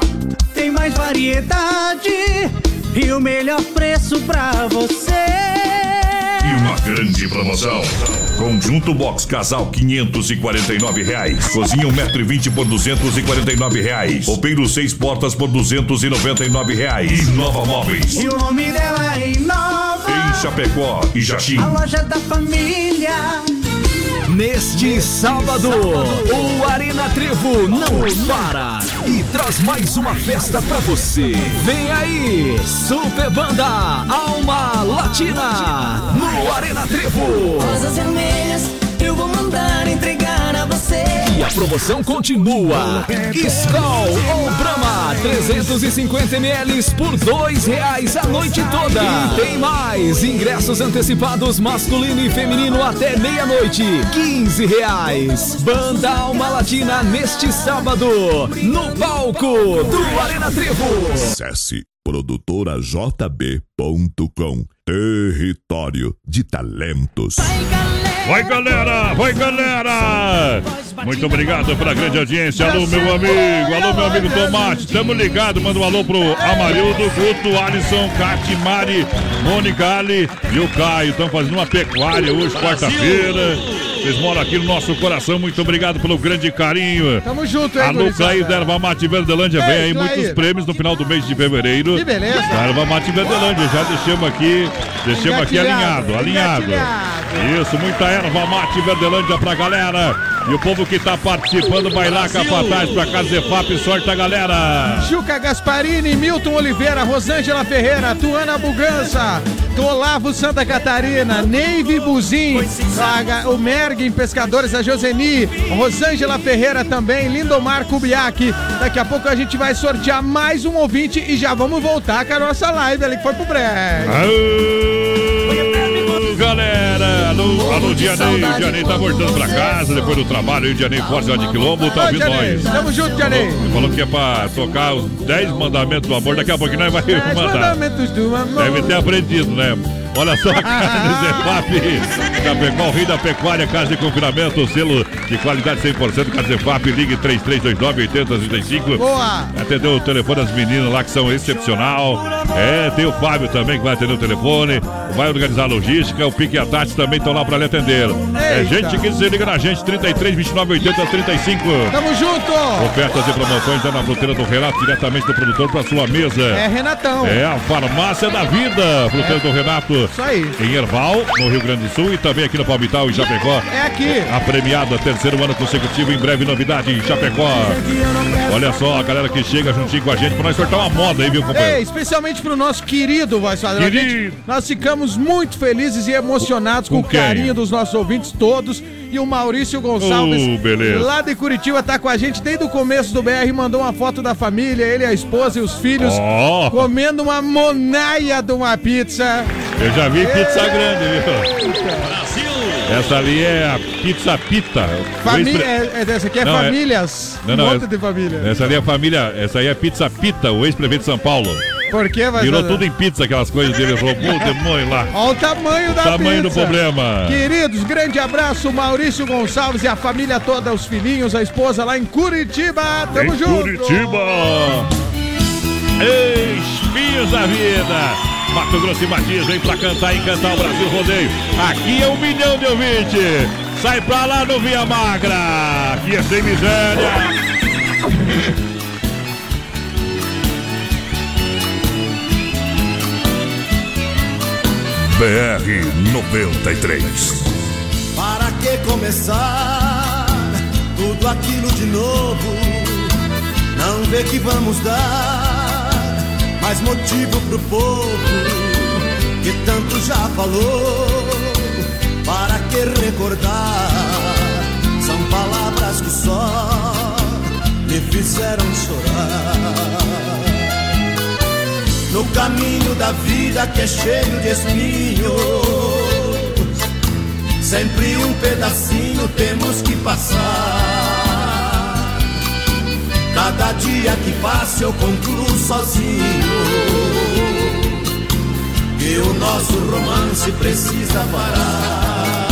Tem mais variedade e o melhor preço pra você. E uma grande promoção. Conjunto Box Casal 549 reais. Cozinha 1,20m por 249 reais. Roupeiro 6 portas por 299 reais. Inova Móveis. E o nome dela é Inova. Chapecó e Jaxim. A loja da família. Neste sábado, o Arena Trevo não para e traz mais uma festa pra você. Vem aí, Super Banda Alma Latina no Arena Trevo. Rosas vermelhas, eu vou mandar entregar a você. E a promoção continua. Skol ou Brahma, 350 ml por dois reais a noite toda. E tem mais, ingressos antecipados masculino e feminino até meia-noite, 15 reais. Banda Alma Latina neste sábado, no palco do Arena Trevo. Acesse produtorajb.com Território de Talentos. Vai galera, vai galera! Muito obrigado pela grande audiência. Alô, meu amigo, alô, meu amigo Tomate. Tamo ligado, manda um alô pro Amarildo, Guto, Alisson, Cati, Mari, Mônica Ali e o Caio. Estão fazendo uma pecuária hoje, quarta-feira. Vocês moram aqui no nosso coração. Muito obrigado pelo grande carinho. Tamo junto, hein, Alô? Clair da Erva Mate Verdelândia. Vem aí muitos prêmios no final do mês de fevereiro. Que beleza. Da Erva Mate Verdelândia. Já deixamos aqui, deixamos aqui alinhado, alinhado. Isso, muita erva mate Verdelândia pra galera. E o povo que tá participando vai lá, capataz pra casa Zefap. Sorte a galera. Juca Gasparini, Milton Oliveira, Rosângela Ferreira, Tuana Bugança, Olavo Santa Catarina, Neive Buzin, a o Merg em Pescadores, a Joseni, Rosângela Ferreira também, Lindomar Kubiak. Daqui a pouco a gente vai sortear mais um ouvinte e já vamos voltar com a nossa live ali que foi pro break. Aô, galera! Alô, alô Dianei. O Dianei tá voltando pra casa depois do trabalho. aí, O Dianei Forte lá de Quilombo tá ouvindo nós. Tamo junto, Dianei. Falou, falou que é pra tocar os 10 mandamentos do amor. Daqui a pouquinho nós vai mandar. Deve ter aprendido, né? Olha só, Carne Zefap, Chapecó, o rei da pecuária, casa de confinamento, selo de qualidade 100%, Casa Zefap, ligue 3329-8035. Boa! Atendeu o telefone das meninas lá que são excepcional. É, tem o Fábio também que vai atender o telefone, vai organizar a logística, o Pique e a Tati também estão lá para lhe atender. É gente que se liga na gente, 33 29 80 35. Tamo junto! Ofertas e promoções é na fruteira do Renato, diretamente do produtor para sua mesa. É Renatão. É a farmácia da vida, fruteira do Renato. Isso aí. Em Erval, no Rio Grande do Sul e também aqui no Palmital, em Chapecó. É aqui. A premiada, terceiro ano consecutivo, em breve novidade em Chapecó. Olha só, a galera que chega juntinho com a gente pra nós sortar uma moda aí, viu, Ei, companheiro? especialmente pro nosso querido Voz Padrão. Querido. nós ficamos muito felizes e emocionados com, Com o carinho dos nossos ouvintes todos. E o Maurício Gonçalves, Oh, beleza. lá de Curitiba, tá com a gente desde o começo do BR, mandou uma foto da família, ele, a esposa e os filhos, Ó. comendo uma monaia de uma pizza. Eu já vi pizza grande, viu? Essa ali é a pizza pita. Família, O é, é, essa aqui é Não, é- famílias. Não, não, um monte essa- de família. Essa ali é a família, essa aí é pizza pita, o ex-prefeito de São Paulo. Por que vai Virou tudo em pizza, aquelas coisas dele, roubou o demônio lá. Olha o tamanho da Tamanho do pizza. problema. Queridos, grande abraço, Maurício Gonçalves e a família toda, os filhinhos, a esposa lá em Curitiba. Tamo em junto. Curitiba. Espinhos da vida. Mato Grosso e Matias vem pra cantar e cantar o Brasil Rodeio. Aqui é um milhão de ouvinte. Sai pra lá no Via Magra. Aqui é sem miséria. BR 93. Para que começar tudo aquilo de novo? Não vê que vamos dar mais motivo pro povo que tanto já falou. Para que recordar? São palavras que só me fizeram chorar. No caminho da vida que é cheio de espinhos Sempre um pedacinho temos que passar. Cada dia que passa eu concluo sozinho. Que o nosso romance precisa parar.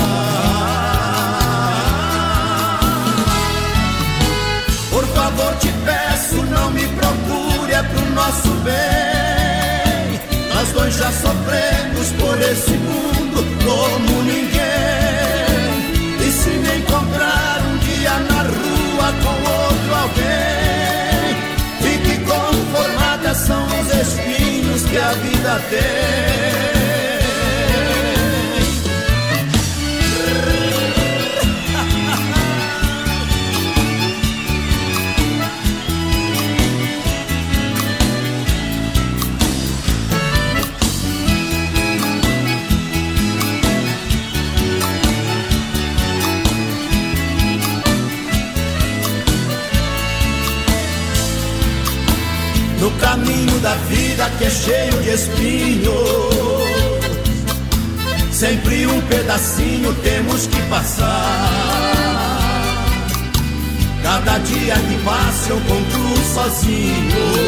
Por favor, te peço, não me procure, é pro nosso bem. Nós dois já sofremos por esse mundo como ninguém. E se me encontrar um dia na rua com outro são os espinhos que a vida tem. Caminho da vida que é cheio de espinhos, sempre um pedacinho temos que passar. Cada dia que passa eu concluo sozinho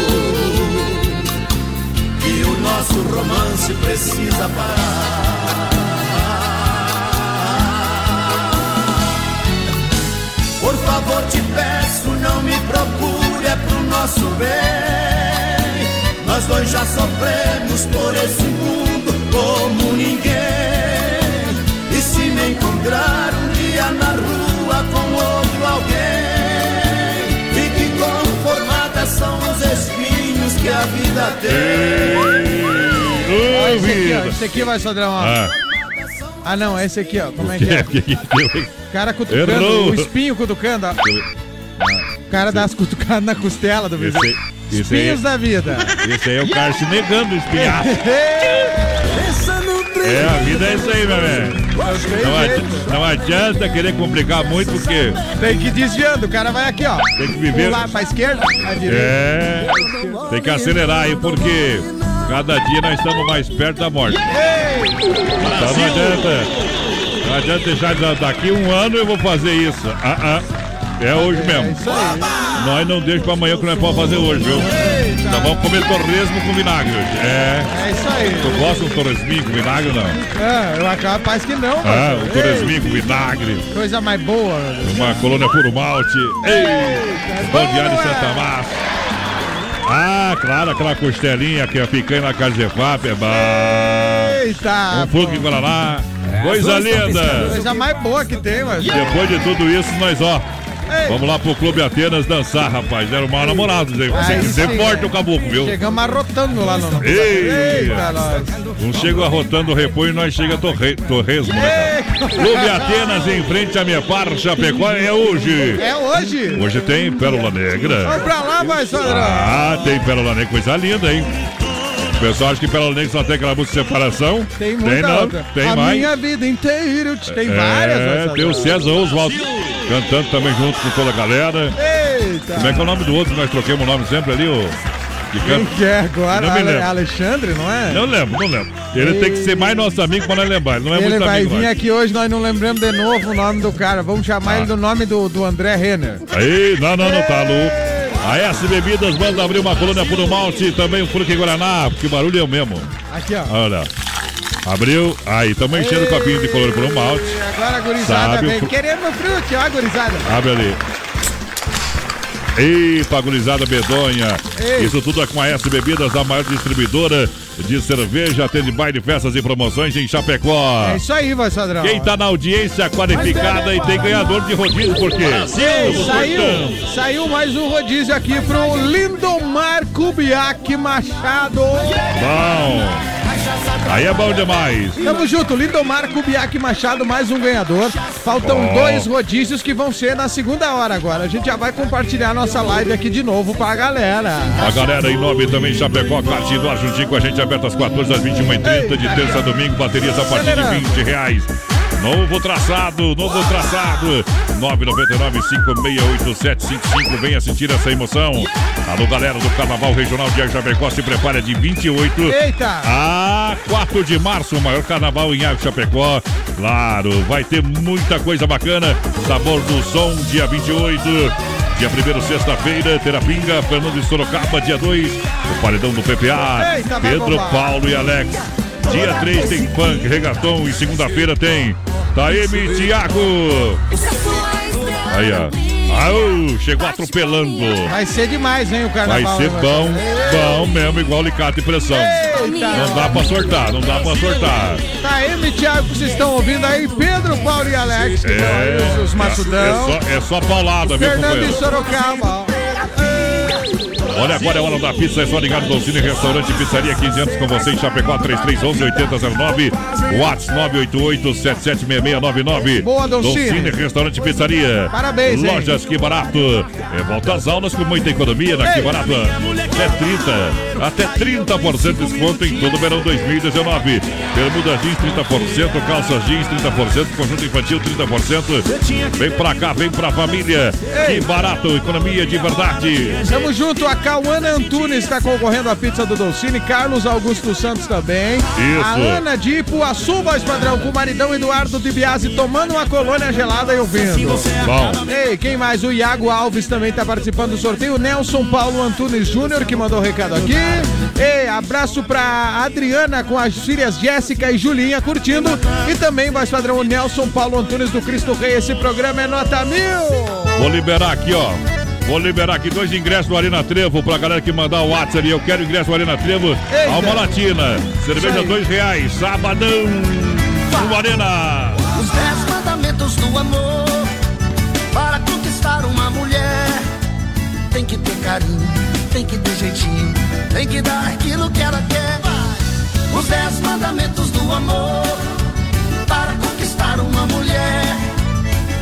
que o nosso romance precisa parar. Por favor, te peço, não me procure, é pro nosso bem. Nós dois já sofremos por esse mundo como ninguém. E se me encontrar um dia na vá com outro alguém. Fique conformada, são os espinhos que a vida tem. Ó, esse aqui, ó, vida. esse aqui vai, Sodrão, ó. Ah. Ah, não, esse aqui, ó. Como é que é? O cara cutucando, Errou. o espinho cutucando, ó. O cara dá as cutucadas na costela do Esse, vizinho. Espinhos da vida. esse aí é o cara se negando o espinhaço. É, a vida é isso aí, meu velho. Não, adi- não adianta querer complicar muito, porque Tem que ir desviando, o cara vai aqui, ó. tem que viver. Pular pra esquerda, pra direita. É, tem que acelerar aí, porque cada dia nós estamos mais perto da morte. Então não adianta. Não adianta deixar da- daqui um ano eu vou fazer isso. Ah, ah. É hoje mesmo. Nós não deixamos pra amanhã que nós podemos fazer hoje, viu? Então vamos comer torresmo com vinagre hoje. É. É isso aí. Tu gosta de um torresminho com vinagre ou não? Ah, eu acabo, parece que não, Ah, um torresminho com vinagre. Coisa mais boa. Uma colônia puro malte. Ei! Pão de alho Santa Massa. Ah, claro, aquela costelinha que é picanha na casa de FAP, é bom. Eita! Um fogo em Guaraná. Coisa linda. Coisa mais boa que tem, mas. Depois de tudo isso, nós, ó. Vamos lá pro Clube Atenas dançar, rapaz. Eram mal namorados, hein? Você Aí quiser sim. forte o caboclo, viu? Chegamos arrotando lá no. Ei! Eita, nós. Um chega arrotando o repolho e nós chega torre, torresmo, né? cara? Clube Atenas em frente à minha par, Chapecó, é hoje. É hoje. Hoje tem Pérola Negra. pra lá, vai, Sandrão. Ah, tem Pérola Negra, coisa linda, hein? O pessoal acha que Pérola Negra só tem aquela música de separação. Tem muita não, outra. tem A mais. minha vida inteira. Tem várias, vai, É, tem o César Oswaldo cantando também junto com toda a galera. Eita. Como é que é o nome do outro? Nós troquemos o nome sempre ali, o. Que Quem que é agora? Não me lembro. Alexandre, não é? Não lembro, não lembro. Ele tem que ser mais nosso amigo pra nós lembrar. Ele não é Ele muito vai amigo vir nosso. aqui hoje, nós não lembramos de novo o nome do cara. Vamos chamar Ah. ele do nome do, do André Renner. Aí, não, não, não, tá louco. A S Bebidas manda abrir uma colônia por malte, também o Fruque Guaraná, porque o barulho é o mesmo. Aqui, ó. Olha. Abriu, aí, estamos enchendo o copinho de colônia por malte. E agora a gurizada Sabe o vem. fru- Queremos fruto, ó, gurizada. Abre ali. Eita, gurizada medonha. Ei. Isso tudo é com a S Bebidas, a maior distribuidora de cerveja, atende baile, festas e promoções em Chapecó. É isso aí, vai, Sadrão. Quem tá na audiência qualificada e tem ganhador de rodízio, por quê? Ei, saiu, saiu mais um rodízio aqui pro Lindomar Kubiak Machado. Bom. Aí é bom demais. Tamo junto, Lindomar Kubiak Machado, mais um ganhador. Faltam Bom. dois rodízios que vão ser na segunda hora agora. A gente já vai compartilhar nossa live aqui de novo pra galera. A galera em nome também Chapecó, Cartinho do Ar, juntinho com a gente, aberto às 14 às 21h30, de terça a domingo, baterias a partir de 20 reais. Novo traçado, novo traçado. 999-568755. Venha assistir essa emoção. Alô, galera do Carnaval Regional de Chapecó, se prepara de 28 Eita! a 4 de março, o maior carnaval em Água Chapecó. Claro, vai ter muita coisa bacana. Sabor do som, dia 28. Dia 1 sexta-feira, Terapinga, Fernando de Sorocaba, dia 2, o Paredão do PPA, Eita, Pedro. Paulo e Alex. Dia 3 tem funk, regatão e segunda-feira tem Taeme e Thiago. Aí, ó. Au, chegou atropelando. Vai ser demais, hein, o Vai carnaval. ser né, bom, bom mesmo, igual alicate e pressão. Eita! Não dá pra sortar, não dá pra sortar. Tá aí, meu Thiago, vocês estão ouvindo aí, Pedro, Paulo e Alex, que estão aí, os, os é, maçudão. só, é só paulada, viu, Fernando e? Sorocaba. Olha, agora é hora da pizza, é só ligar no Dolcine Restaurante Pizzaria 15 anos com você em Chapecó, 3311-8009, Whats 988-776699. Boa, Dolcine. Restaurante Pizzaria. Parabéns, hein? Lojas Que Barato. É, volta às aulas com muita economia na Que Barato. Até 30, até 30% de desconto em todo o verão 2019. Bermuda jeans 30%, calças jeans 30%, conjunto infantil 30%. Vem pra cá, vem pra família. Que Barato, economia de verdade. Tamo junto, a Cauana Antunes está concorrendo à pizza do Dolcine, Carlos Augusto Santos também. Isso. A Ana de Ipuaçu, voz padrão, com o maridão Eduardo de Biase tomando uma colônia gelada e ouvindo. Bom. Ei, quem mais? O Iago Alves também tá participando do sorteio. O Nelson Paulo Antunes Júnior, que mandou o recado aqui. Ei, abraço pra Adriana com as filhas Jéssica e Julinha curtindo. E também, voz padrão, Nelson Paulo Antunes do Cristo Rei. Esse programa é nota mil. Vou liberar aqui, ó. Vou liberar aqui dois ingressos do Arena Trevo pra galera que mandar o WhatsApp ali. Eu quero ingresso do Arena Trevo. Eita. Alma Latina. Cerveja dois reais. Sabadão. No Arena. Os dez mandamentos do amor uma mulher, tem que ter carinho, tem que ter jeitinho, tem que dar aquilo que ela quer. Os dez mandamentos do amor para conquistar uma mulher,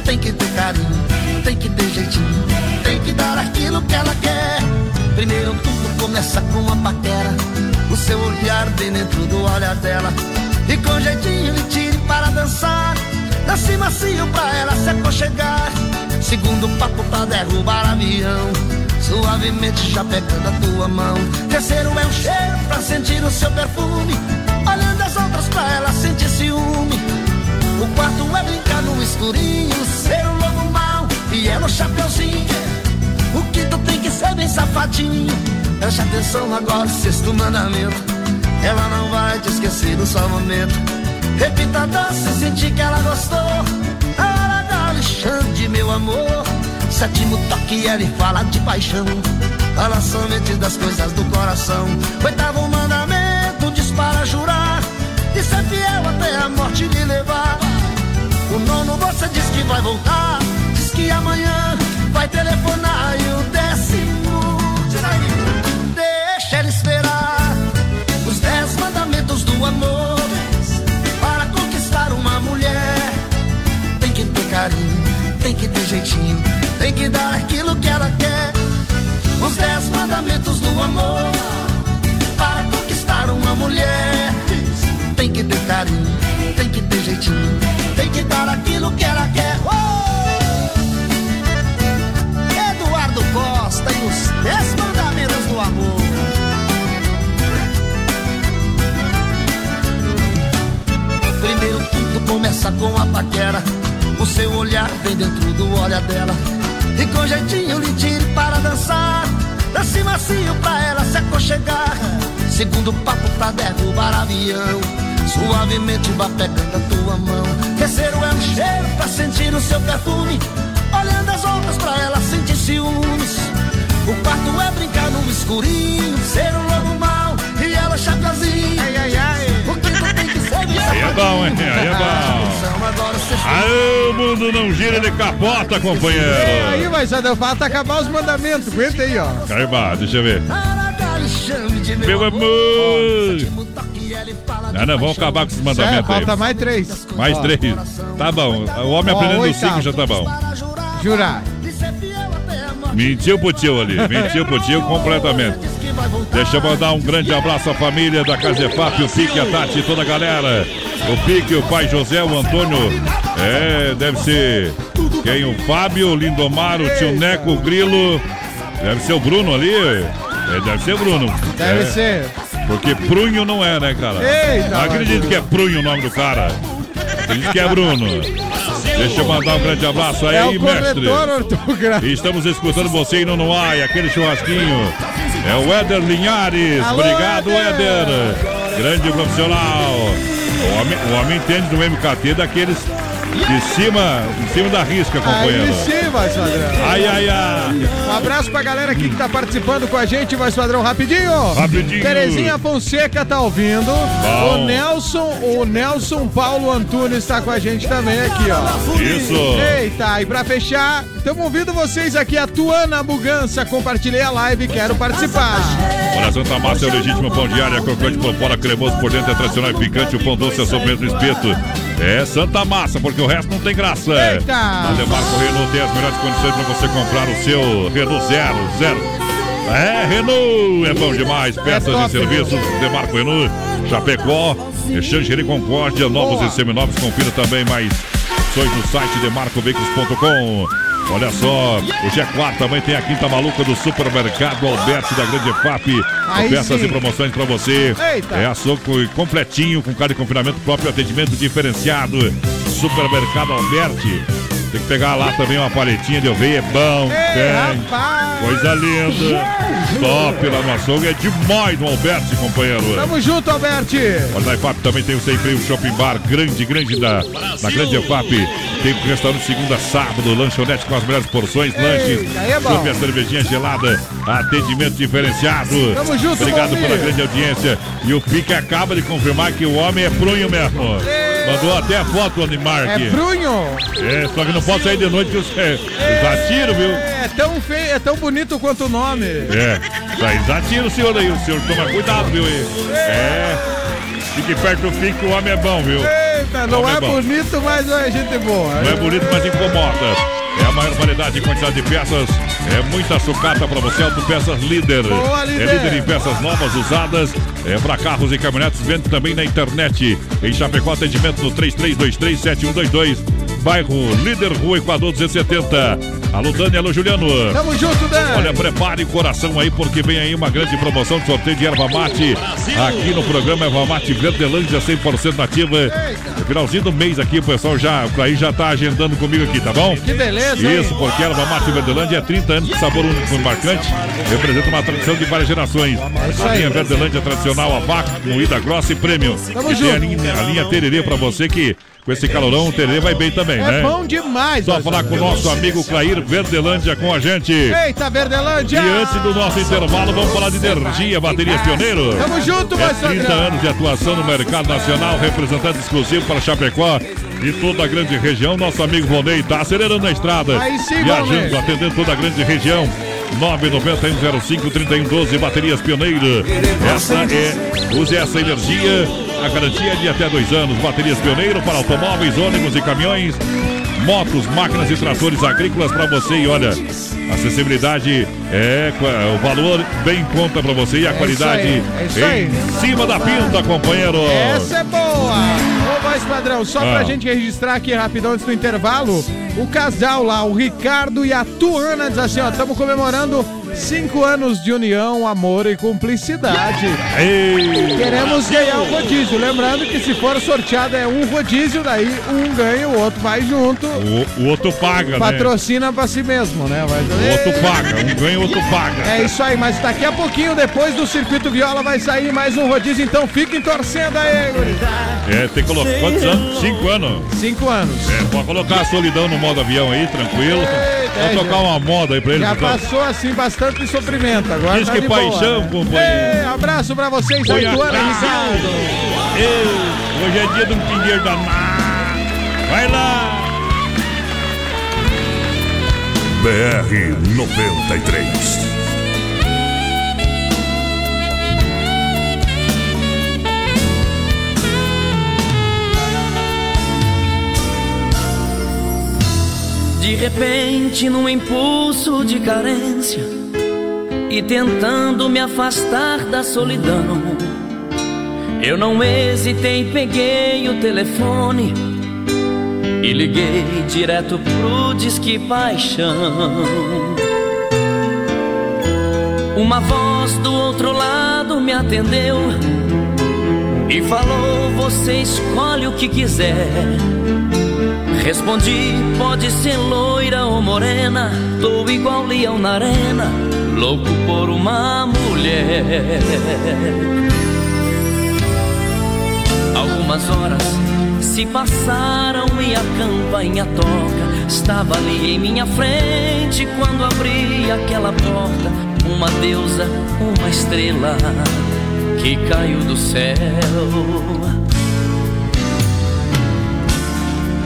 tem que ter carinho, tem que ter jeitinho, tem que dar aquilo que ela quer. Primeiro tudo começa com uma paquera, o seu olhar bem dentro do olhar dela. E com jeitinho lhe tire para dançar, dance macio pra ela se aconchegar. Segundo papo pra derrubar avião, suavemente já pegando a tua mão. Terceiro é um cheiro pra sentir o seu perfume, olhando as outras pra ela sentir ciúme. O quarto é brincar no escurinho, ser um lobo mau e ela o chapeuzinho. O quinto tem que ser bem safadinho. Preste atenção agora, sexto mandamento. Ela não vai te esquecer no só momento. Repita doce, sentir que ela gostou. A hora da Alexandre, meu amor. Sétimo toque, ele fala de paixão. Fala somente das coisas do coração. Oitavo mandamento, diz para jurar. E ser fiel até a morte lhe levar. O nono você diz que vai voltar. Diz que amanhã vai telefonar. E o décimo, deixa ele esperar. Os dez mandamentos do amor. Tem que ter jeitinho, tem que dar aquilo que ela quer. Os dez mandamentos do amor. Para conquistar uma mulher, tem que ter carinho, tem que ter jeitinho, tem que dar aquilo que ela quer. Oh! Eduardo Costa e os dez mandamentos do amor. Primeiro tudo começa com a paquera. O seu olhar vem dentro do olhar dela. E com jeitinho lhe tire para dançar. Dance macio pra ela se aconchegar. Segundo papo pra derrubar avião. Suavemente vá pegando a tua mão. Terceiro é um cheiro pra sentir o seu perfume. Olhando as outras pra ela sentir ciúmes. O quarto é brincar no escurinho. Ser um lobo mau e ela chapazinho. Ai, ai, ai. Aí é bom, hein? Aí é bom. Aí o mundo não gira, ele capota, companheiro. É, aí, vai, Sadão, falta acabar os mandamentos. Aguenta aí, ó. Caiba, deixa eu ver. Meu amor! Não, não, vamos acabar com esses mandamentos Sério, falta aí. mais três. Mais Ó. três. Tá bom. O homem Ó, aprendendo oitavo. cinco já tá bom. Jurar. Mentiu pro tio ali, mentiu pro tio completamente. Deixa eu mandar um grande abraço à família da Casa EFAP, o Pique, a Tati e toda a galera. O Pique, o pai José, o Antônio. É, deve ser quem? O Fábio, o Lindomar, o tio Neco, o Grilo. Deve ser o Bruno ali. É, deve ser Bruno. Deve É, ser. Porque Prunho não é, né, cara? Eita, acredito que é Prunho o nome do cara. Acredito que é Bruno. Deixa eu mandar um grande abraço aí, É o mestre. Estamos escutando você em Nonoai, aquele churrasquinho. É o Éder Linhares. Alô, Obrigado, Éder. Éder. Grande profissional. O homem, o homem entende do MKT daqueles de cima, em cima da risca, companheiro. Aí sim, vai, Padrão. Ai, ai, ai. Um abraço pra galera aqui que tá participando com a gente, vai, Padrão, rapidinho. Rapidinho. Terezinha Fonseca tá ouvindo. Bom. O Nelson, o Nelson Paulo Antunes tá com a gente também aqui, ó. Isso. Eita, e pra fechar, estamos ouvindo vocês aqui, a Tuana Bugança. Compartilhei a live, quero participar. Olha, Santa Massa é o legítimo pão de alho, é crocante por fora, cremoso por dentro, é tradicional e picante, o pão doce é sobremesa no espeto. É Santa Massa, porque o resto não tem graça. Eita! A Demarco Renault tem as melhores condições para você comprar o seu Renault Zero, Zero. É, Renault, é bom demais. Peças top, e serviços, Demarco Renault, Chapecó, é Xangeri Concórdia, novos Boa. e seminovos. Confira também mais opções no site demarcoveículos.com. Olha só, o G4 também tem a quinta maluca do supermercado Alberti da Grande FAP. Peças e promoções pra você. Eita. É açougue completinho, com cada confinamento próprio, atendimento diferenciado. Supermercado Alberti. Tem que pegar lá também uma paletinha de oveia, é bom. Ei, tem. rapaz! Coisa linda. Top lá no açougue, é demais no Alberti, companheiro. Tamo junto, Alberti. Olha, na EFAP também tem o Sem Freio Shopping Bar, grande, grande da, na grande EFAP. Tem o restaurante segunda sábado, lanchonete com as melhores porções, lanches, aí é e a cervejinha gelada, atendimento diferenciado. Tamo junto, Obrigado pela grande audiência. E o Pique acaba de confirmar que o homem é prunho mesmo. Mandou até a foto do Animar É. Brunho. É, só que não pode sair de noite que os, é, os viu? É tão feio, é tão bonito quanto o nome. É, tá exatino o senhor aí, o senhor toma cuidado, viu? aí. É, fique perto, fique, o homem é bom, viu? Eita, não é bom. bonito, mas é gente boa. Não é bonito, mas incomoda. É a maior variedade e quantidade de peças. É muita sucata para você. Autopeças Líder. Boa, Líder. É líder em peças novas, usadas. É para carros e caminhonetes. Vende também na internet. Em Chapecó, atendimento no 33237122. Bairro Líder, Rua Equador 270. Alô, Dani, alô, Juliano. Tamo junto, Dani. Olha, prepare o coração aí, porque vem aí uma grande promoção de sorteio de erva mate. Aqui no programa Erva Mate Verdelândia, 100% nativa. No finalzinho do mês aqui, o pessoal já, o aí já tá agendando comigo aqui, tá bom? Que beleza, hein? Isso, porque erva mate Verdelândia é 30 anos de sabor único e marcante. Representa uma tradição de várias gerações. isso A linha Verdelândia tradicional, a vaca, moída grossa e prêmio. Tamo e tem junto. a linha, a linha tererê pra você que com esse calorão, o tererê vai bem também, É né? bom demais. Só falar com o nosso amigo Clair Verdelândia com a gente. Eita, Verdelândia. E antes do nosso intervalo, vamos falar de energia, baterias pioneiro. Tamo junto, é voz 30 padrão. anos de atuação no mercado nacional, representante exclusivo para Chapecó e toda a grande região. Nosso amigo Vonei está acelerando a estrada. Aí sim, Viajando, atendendo toda a grande região. 991053112 Baterias Pioneiro. Essa é, use essa energia. A garantia é de até dois anos. Baterias Pioneiro para automóveis, ônibus e caminhões. Motos, máquinas e tratores agrícolas para você. E olha, acessibilidade é qua- o valor bem em conta para você e a É qualidade aí, é em cima da pinta, companheiro. Essa é boa! Voz padrão, só pra Ah. gente registrar aqui rapidão antes do intervalo, o casal lá, o Ricardo e a Tuana, diz assim, ó, estamos comemorando cinco anos de união, amor e cumplicidade. Ei. Queremos ganhar o rodízio. Lembrando que se for sorteado é um rodízio, daí um ganha, o outro vai junto. O, o outro paga, né? Patrocina pra si mesmo, né? Mas, O outro paga, um ganha, o outro paga. É isso aí, mas daqui a pouquinho, depois do Circuito Viola, vai sair mais um rodízio, então fiquem torcendo aí, gurizada. É, tem que colocar quantos anos? Cinco anos. Cinco anos. É, pode colocar a solidão no modo avião aí, tranquilo. Vamos tocar uma moda aí pra eles. Já então. passou assim bastante sofrimento. Agora Diz tá que de boa, paixão, né? companheiro. Ei, abraço pra vocês Põe aí, a Tuana e cara. Ricardo. Ei, hoje é dia de um danado. Vai lá. BR 93. De repente, num impulso de carência e tentando me afastar da solidão, eu não hesitei, peguei o telefone e liguei direto pro Disque Paixão. Uma voz do outro lado me atendeu e falou: Você escolhe o que quiser. Respondi, pode ser loira ou morena, tô igual leão na arena, louco por uma mulher. Algumas horas se passaram e a campainha toca. Estava ali em minha frente quando abri aquela porta. Uma deusa, uma estrela que caiu do céu.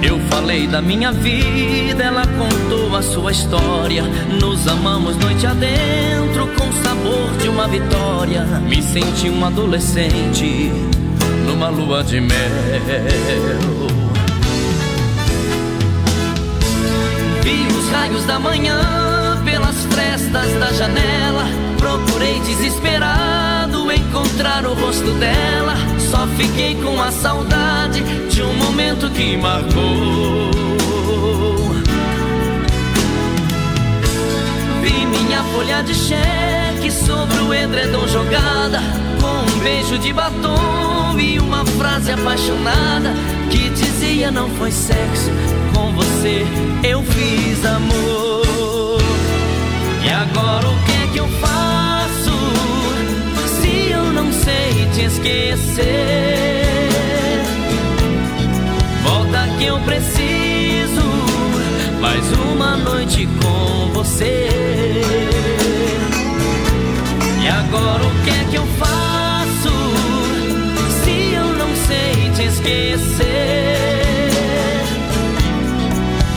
Eu falei da minha vida, ela contou a sua história. Nos amamos noite adentro, com sabor de uma vitória. Me senti um adolescente numa lua de mel. Vi os raios da manhã pelas frestas da janela. Procurei desesperado encontrar o rosto dela. Só fiquei com a saudade de um momento que marcou. Vi minha folha de cheque sobre o edredom jogada. Com um beijo de batom e uma frase apaixonada que dizia: Não foi sexo, com você eu fiz amor. E agora o que é que eu faço sei te esquecer. Volta que eu preciso mais uma noite com você. E agora o que é que eu faço se eu não sei te esquecer?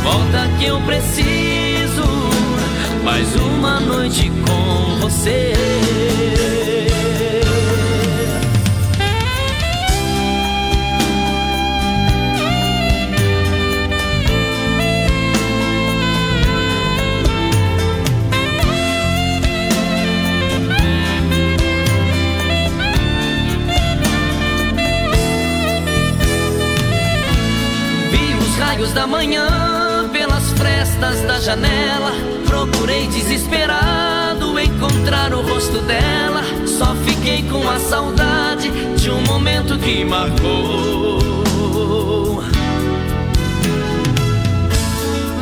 Volta que eu preciso mais uma noite com você. Manhã pelas frestas da janela. Procurei desesperado encontrar o rosto dela. Só fiquei com a saudade de um momento que marcou.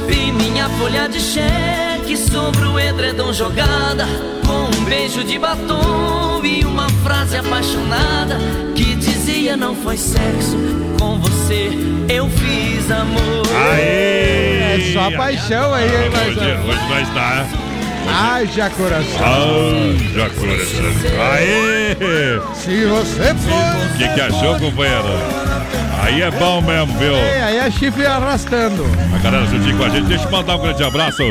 Vi minha folha de cheque sobre o edredom jogada. Com um beijo de batom e uma frase apaixonada que dizia: Não foi sexo, com você eu fiz amor. Aê! É só paixão aí, hein, Hoje, Marzão? hoje nós tá. Haja coração. Haja coração. Aê! Se você for. O que, que achou, companheiro? Aí é bom mesmo, viu? É, aí é chifre arrastando. A galera juntinho com a gente. Deixa eu mandar um grande abraço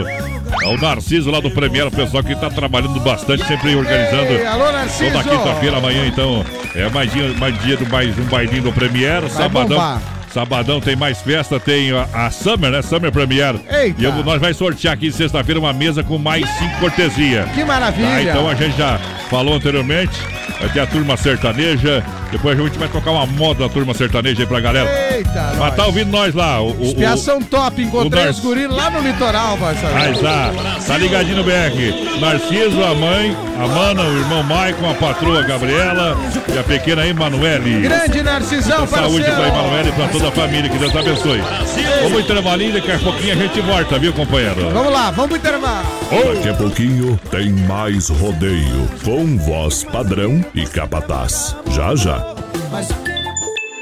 ao Narciso lá do Premier, o pessoal que tá trabalhando bastante, sempre organizando. Alô, Narciso! Toda quinta-feira, amanhã, então, é mais dia, mais dia do mais um bailinho do Premier. Sabadão. bombar. Sabadão tem mais festa, tem a, a Summer, né? Summer Premier. Eita. E eu- nós vai sortear aqui sexta-feira uma mesa com mais cinco cortesia. Que maravilha. Tá, então a gente já falou anteriormente. Vai ter a turma sertaneja. Depois a gente vai tocar uma moda da turma sertaneja aí pra galera. Eita, Mas tá ouvindo nós lá. O, o, Espiação top, encontrei o os guris lá no litoral, Marcelo. Mas tá, tá ligadinho no BR. Narciso, a mãe, a Mana, o irmão Maicon, a patroa Gabriela e a pequena Emanuele. Grande Narcisão, Muita saúde parceiro. pra Emanuele e pra toda a família. Que Deus abençoe. Vamos intervalinho, daqui a pouquinho a gente volta, viu, companheiro? Vamos lá, vamos pro intervalo. Daqui a pouquinho tem mais rodeio com voz padrão e capataz. Já já. Mas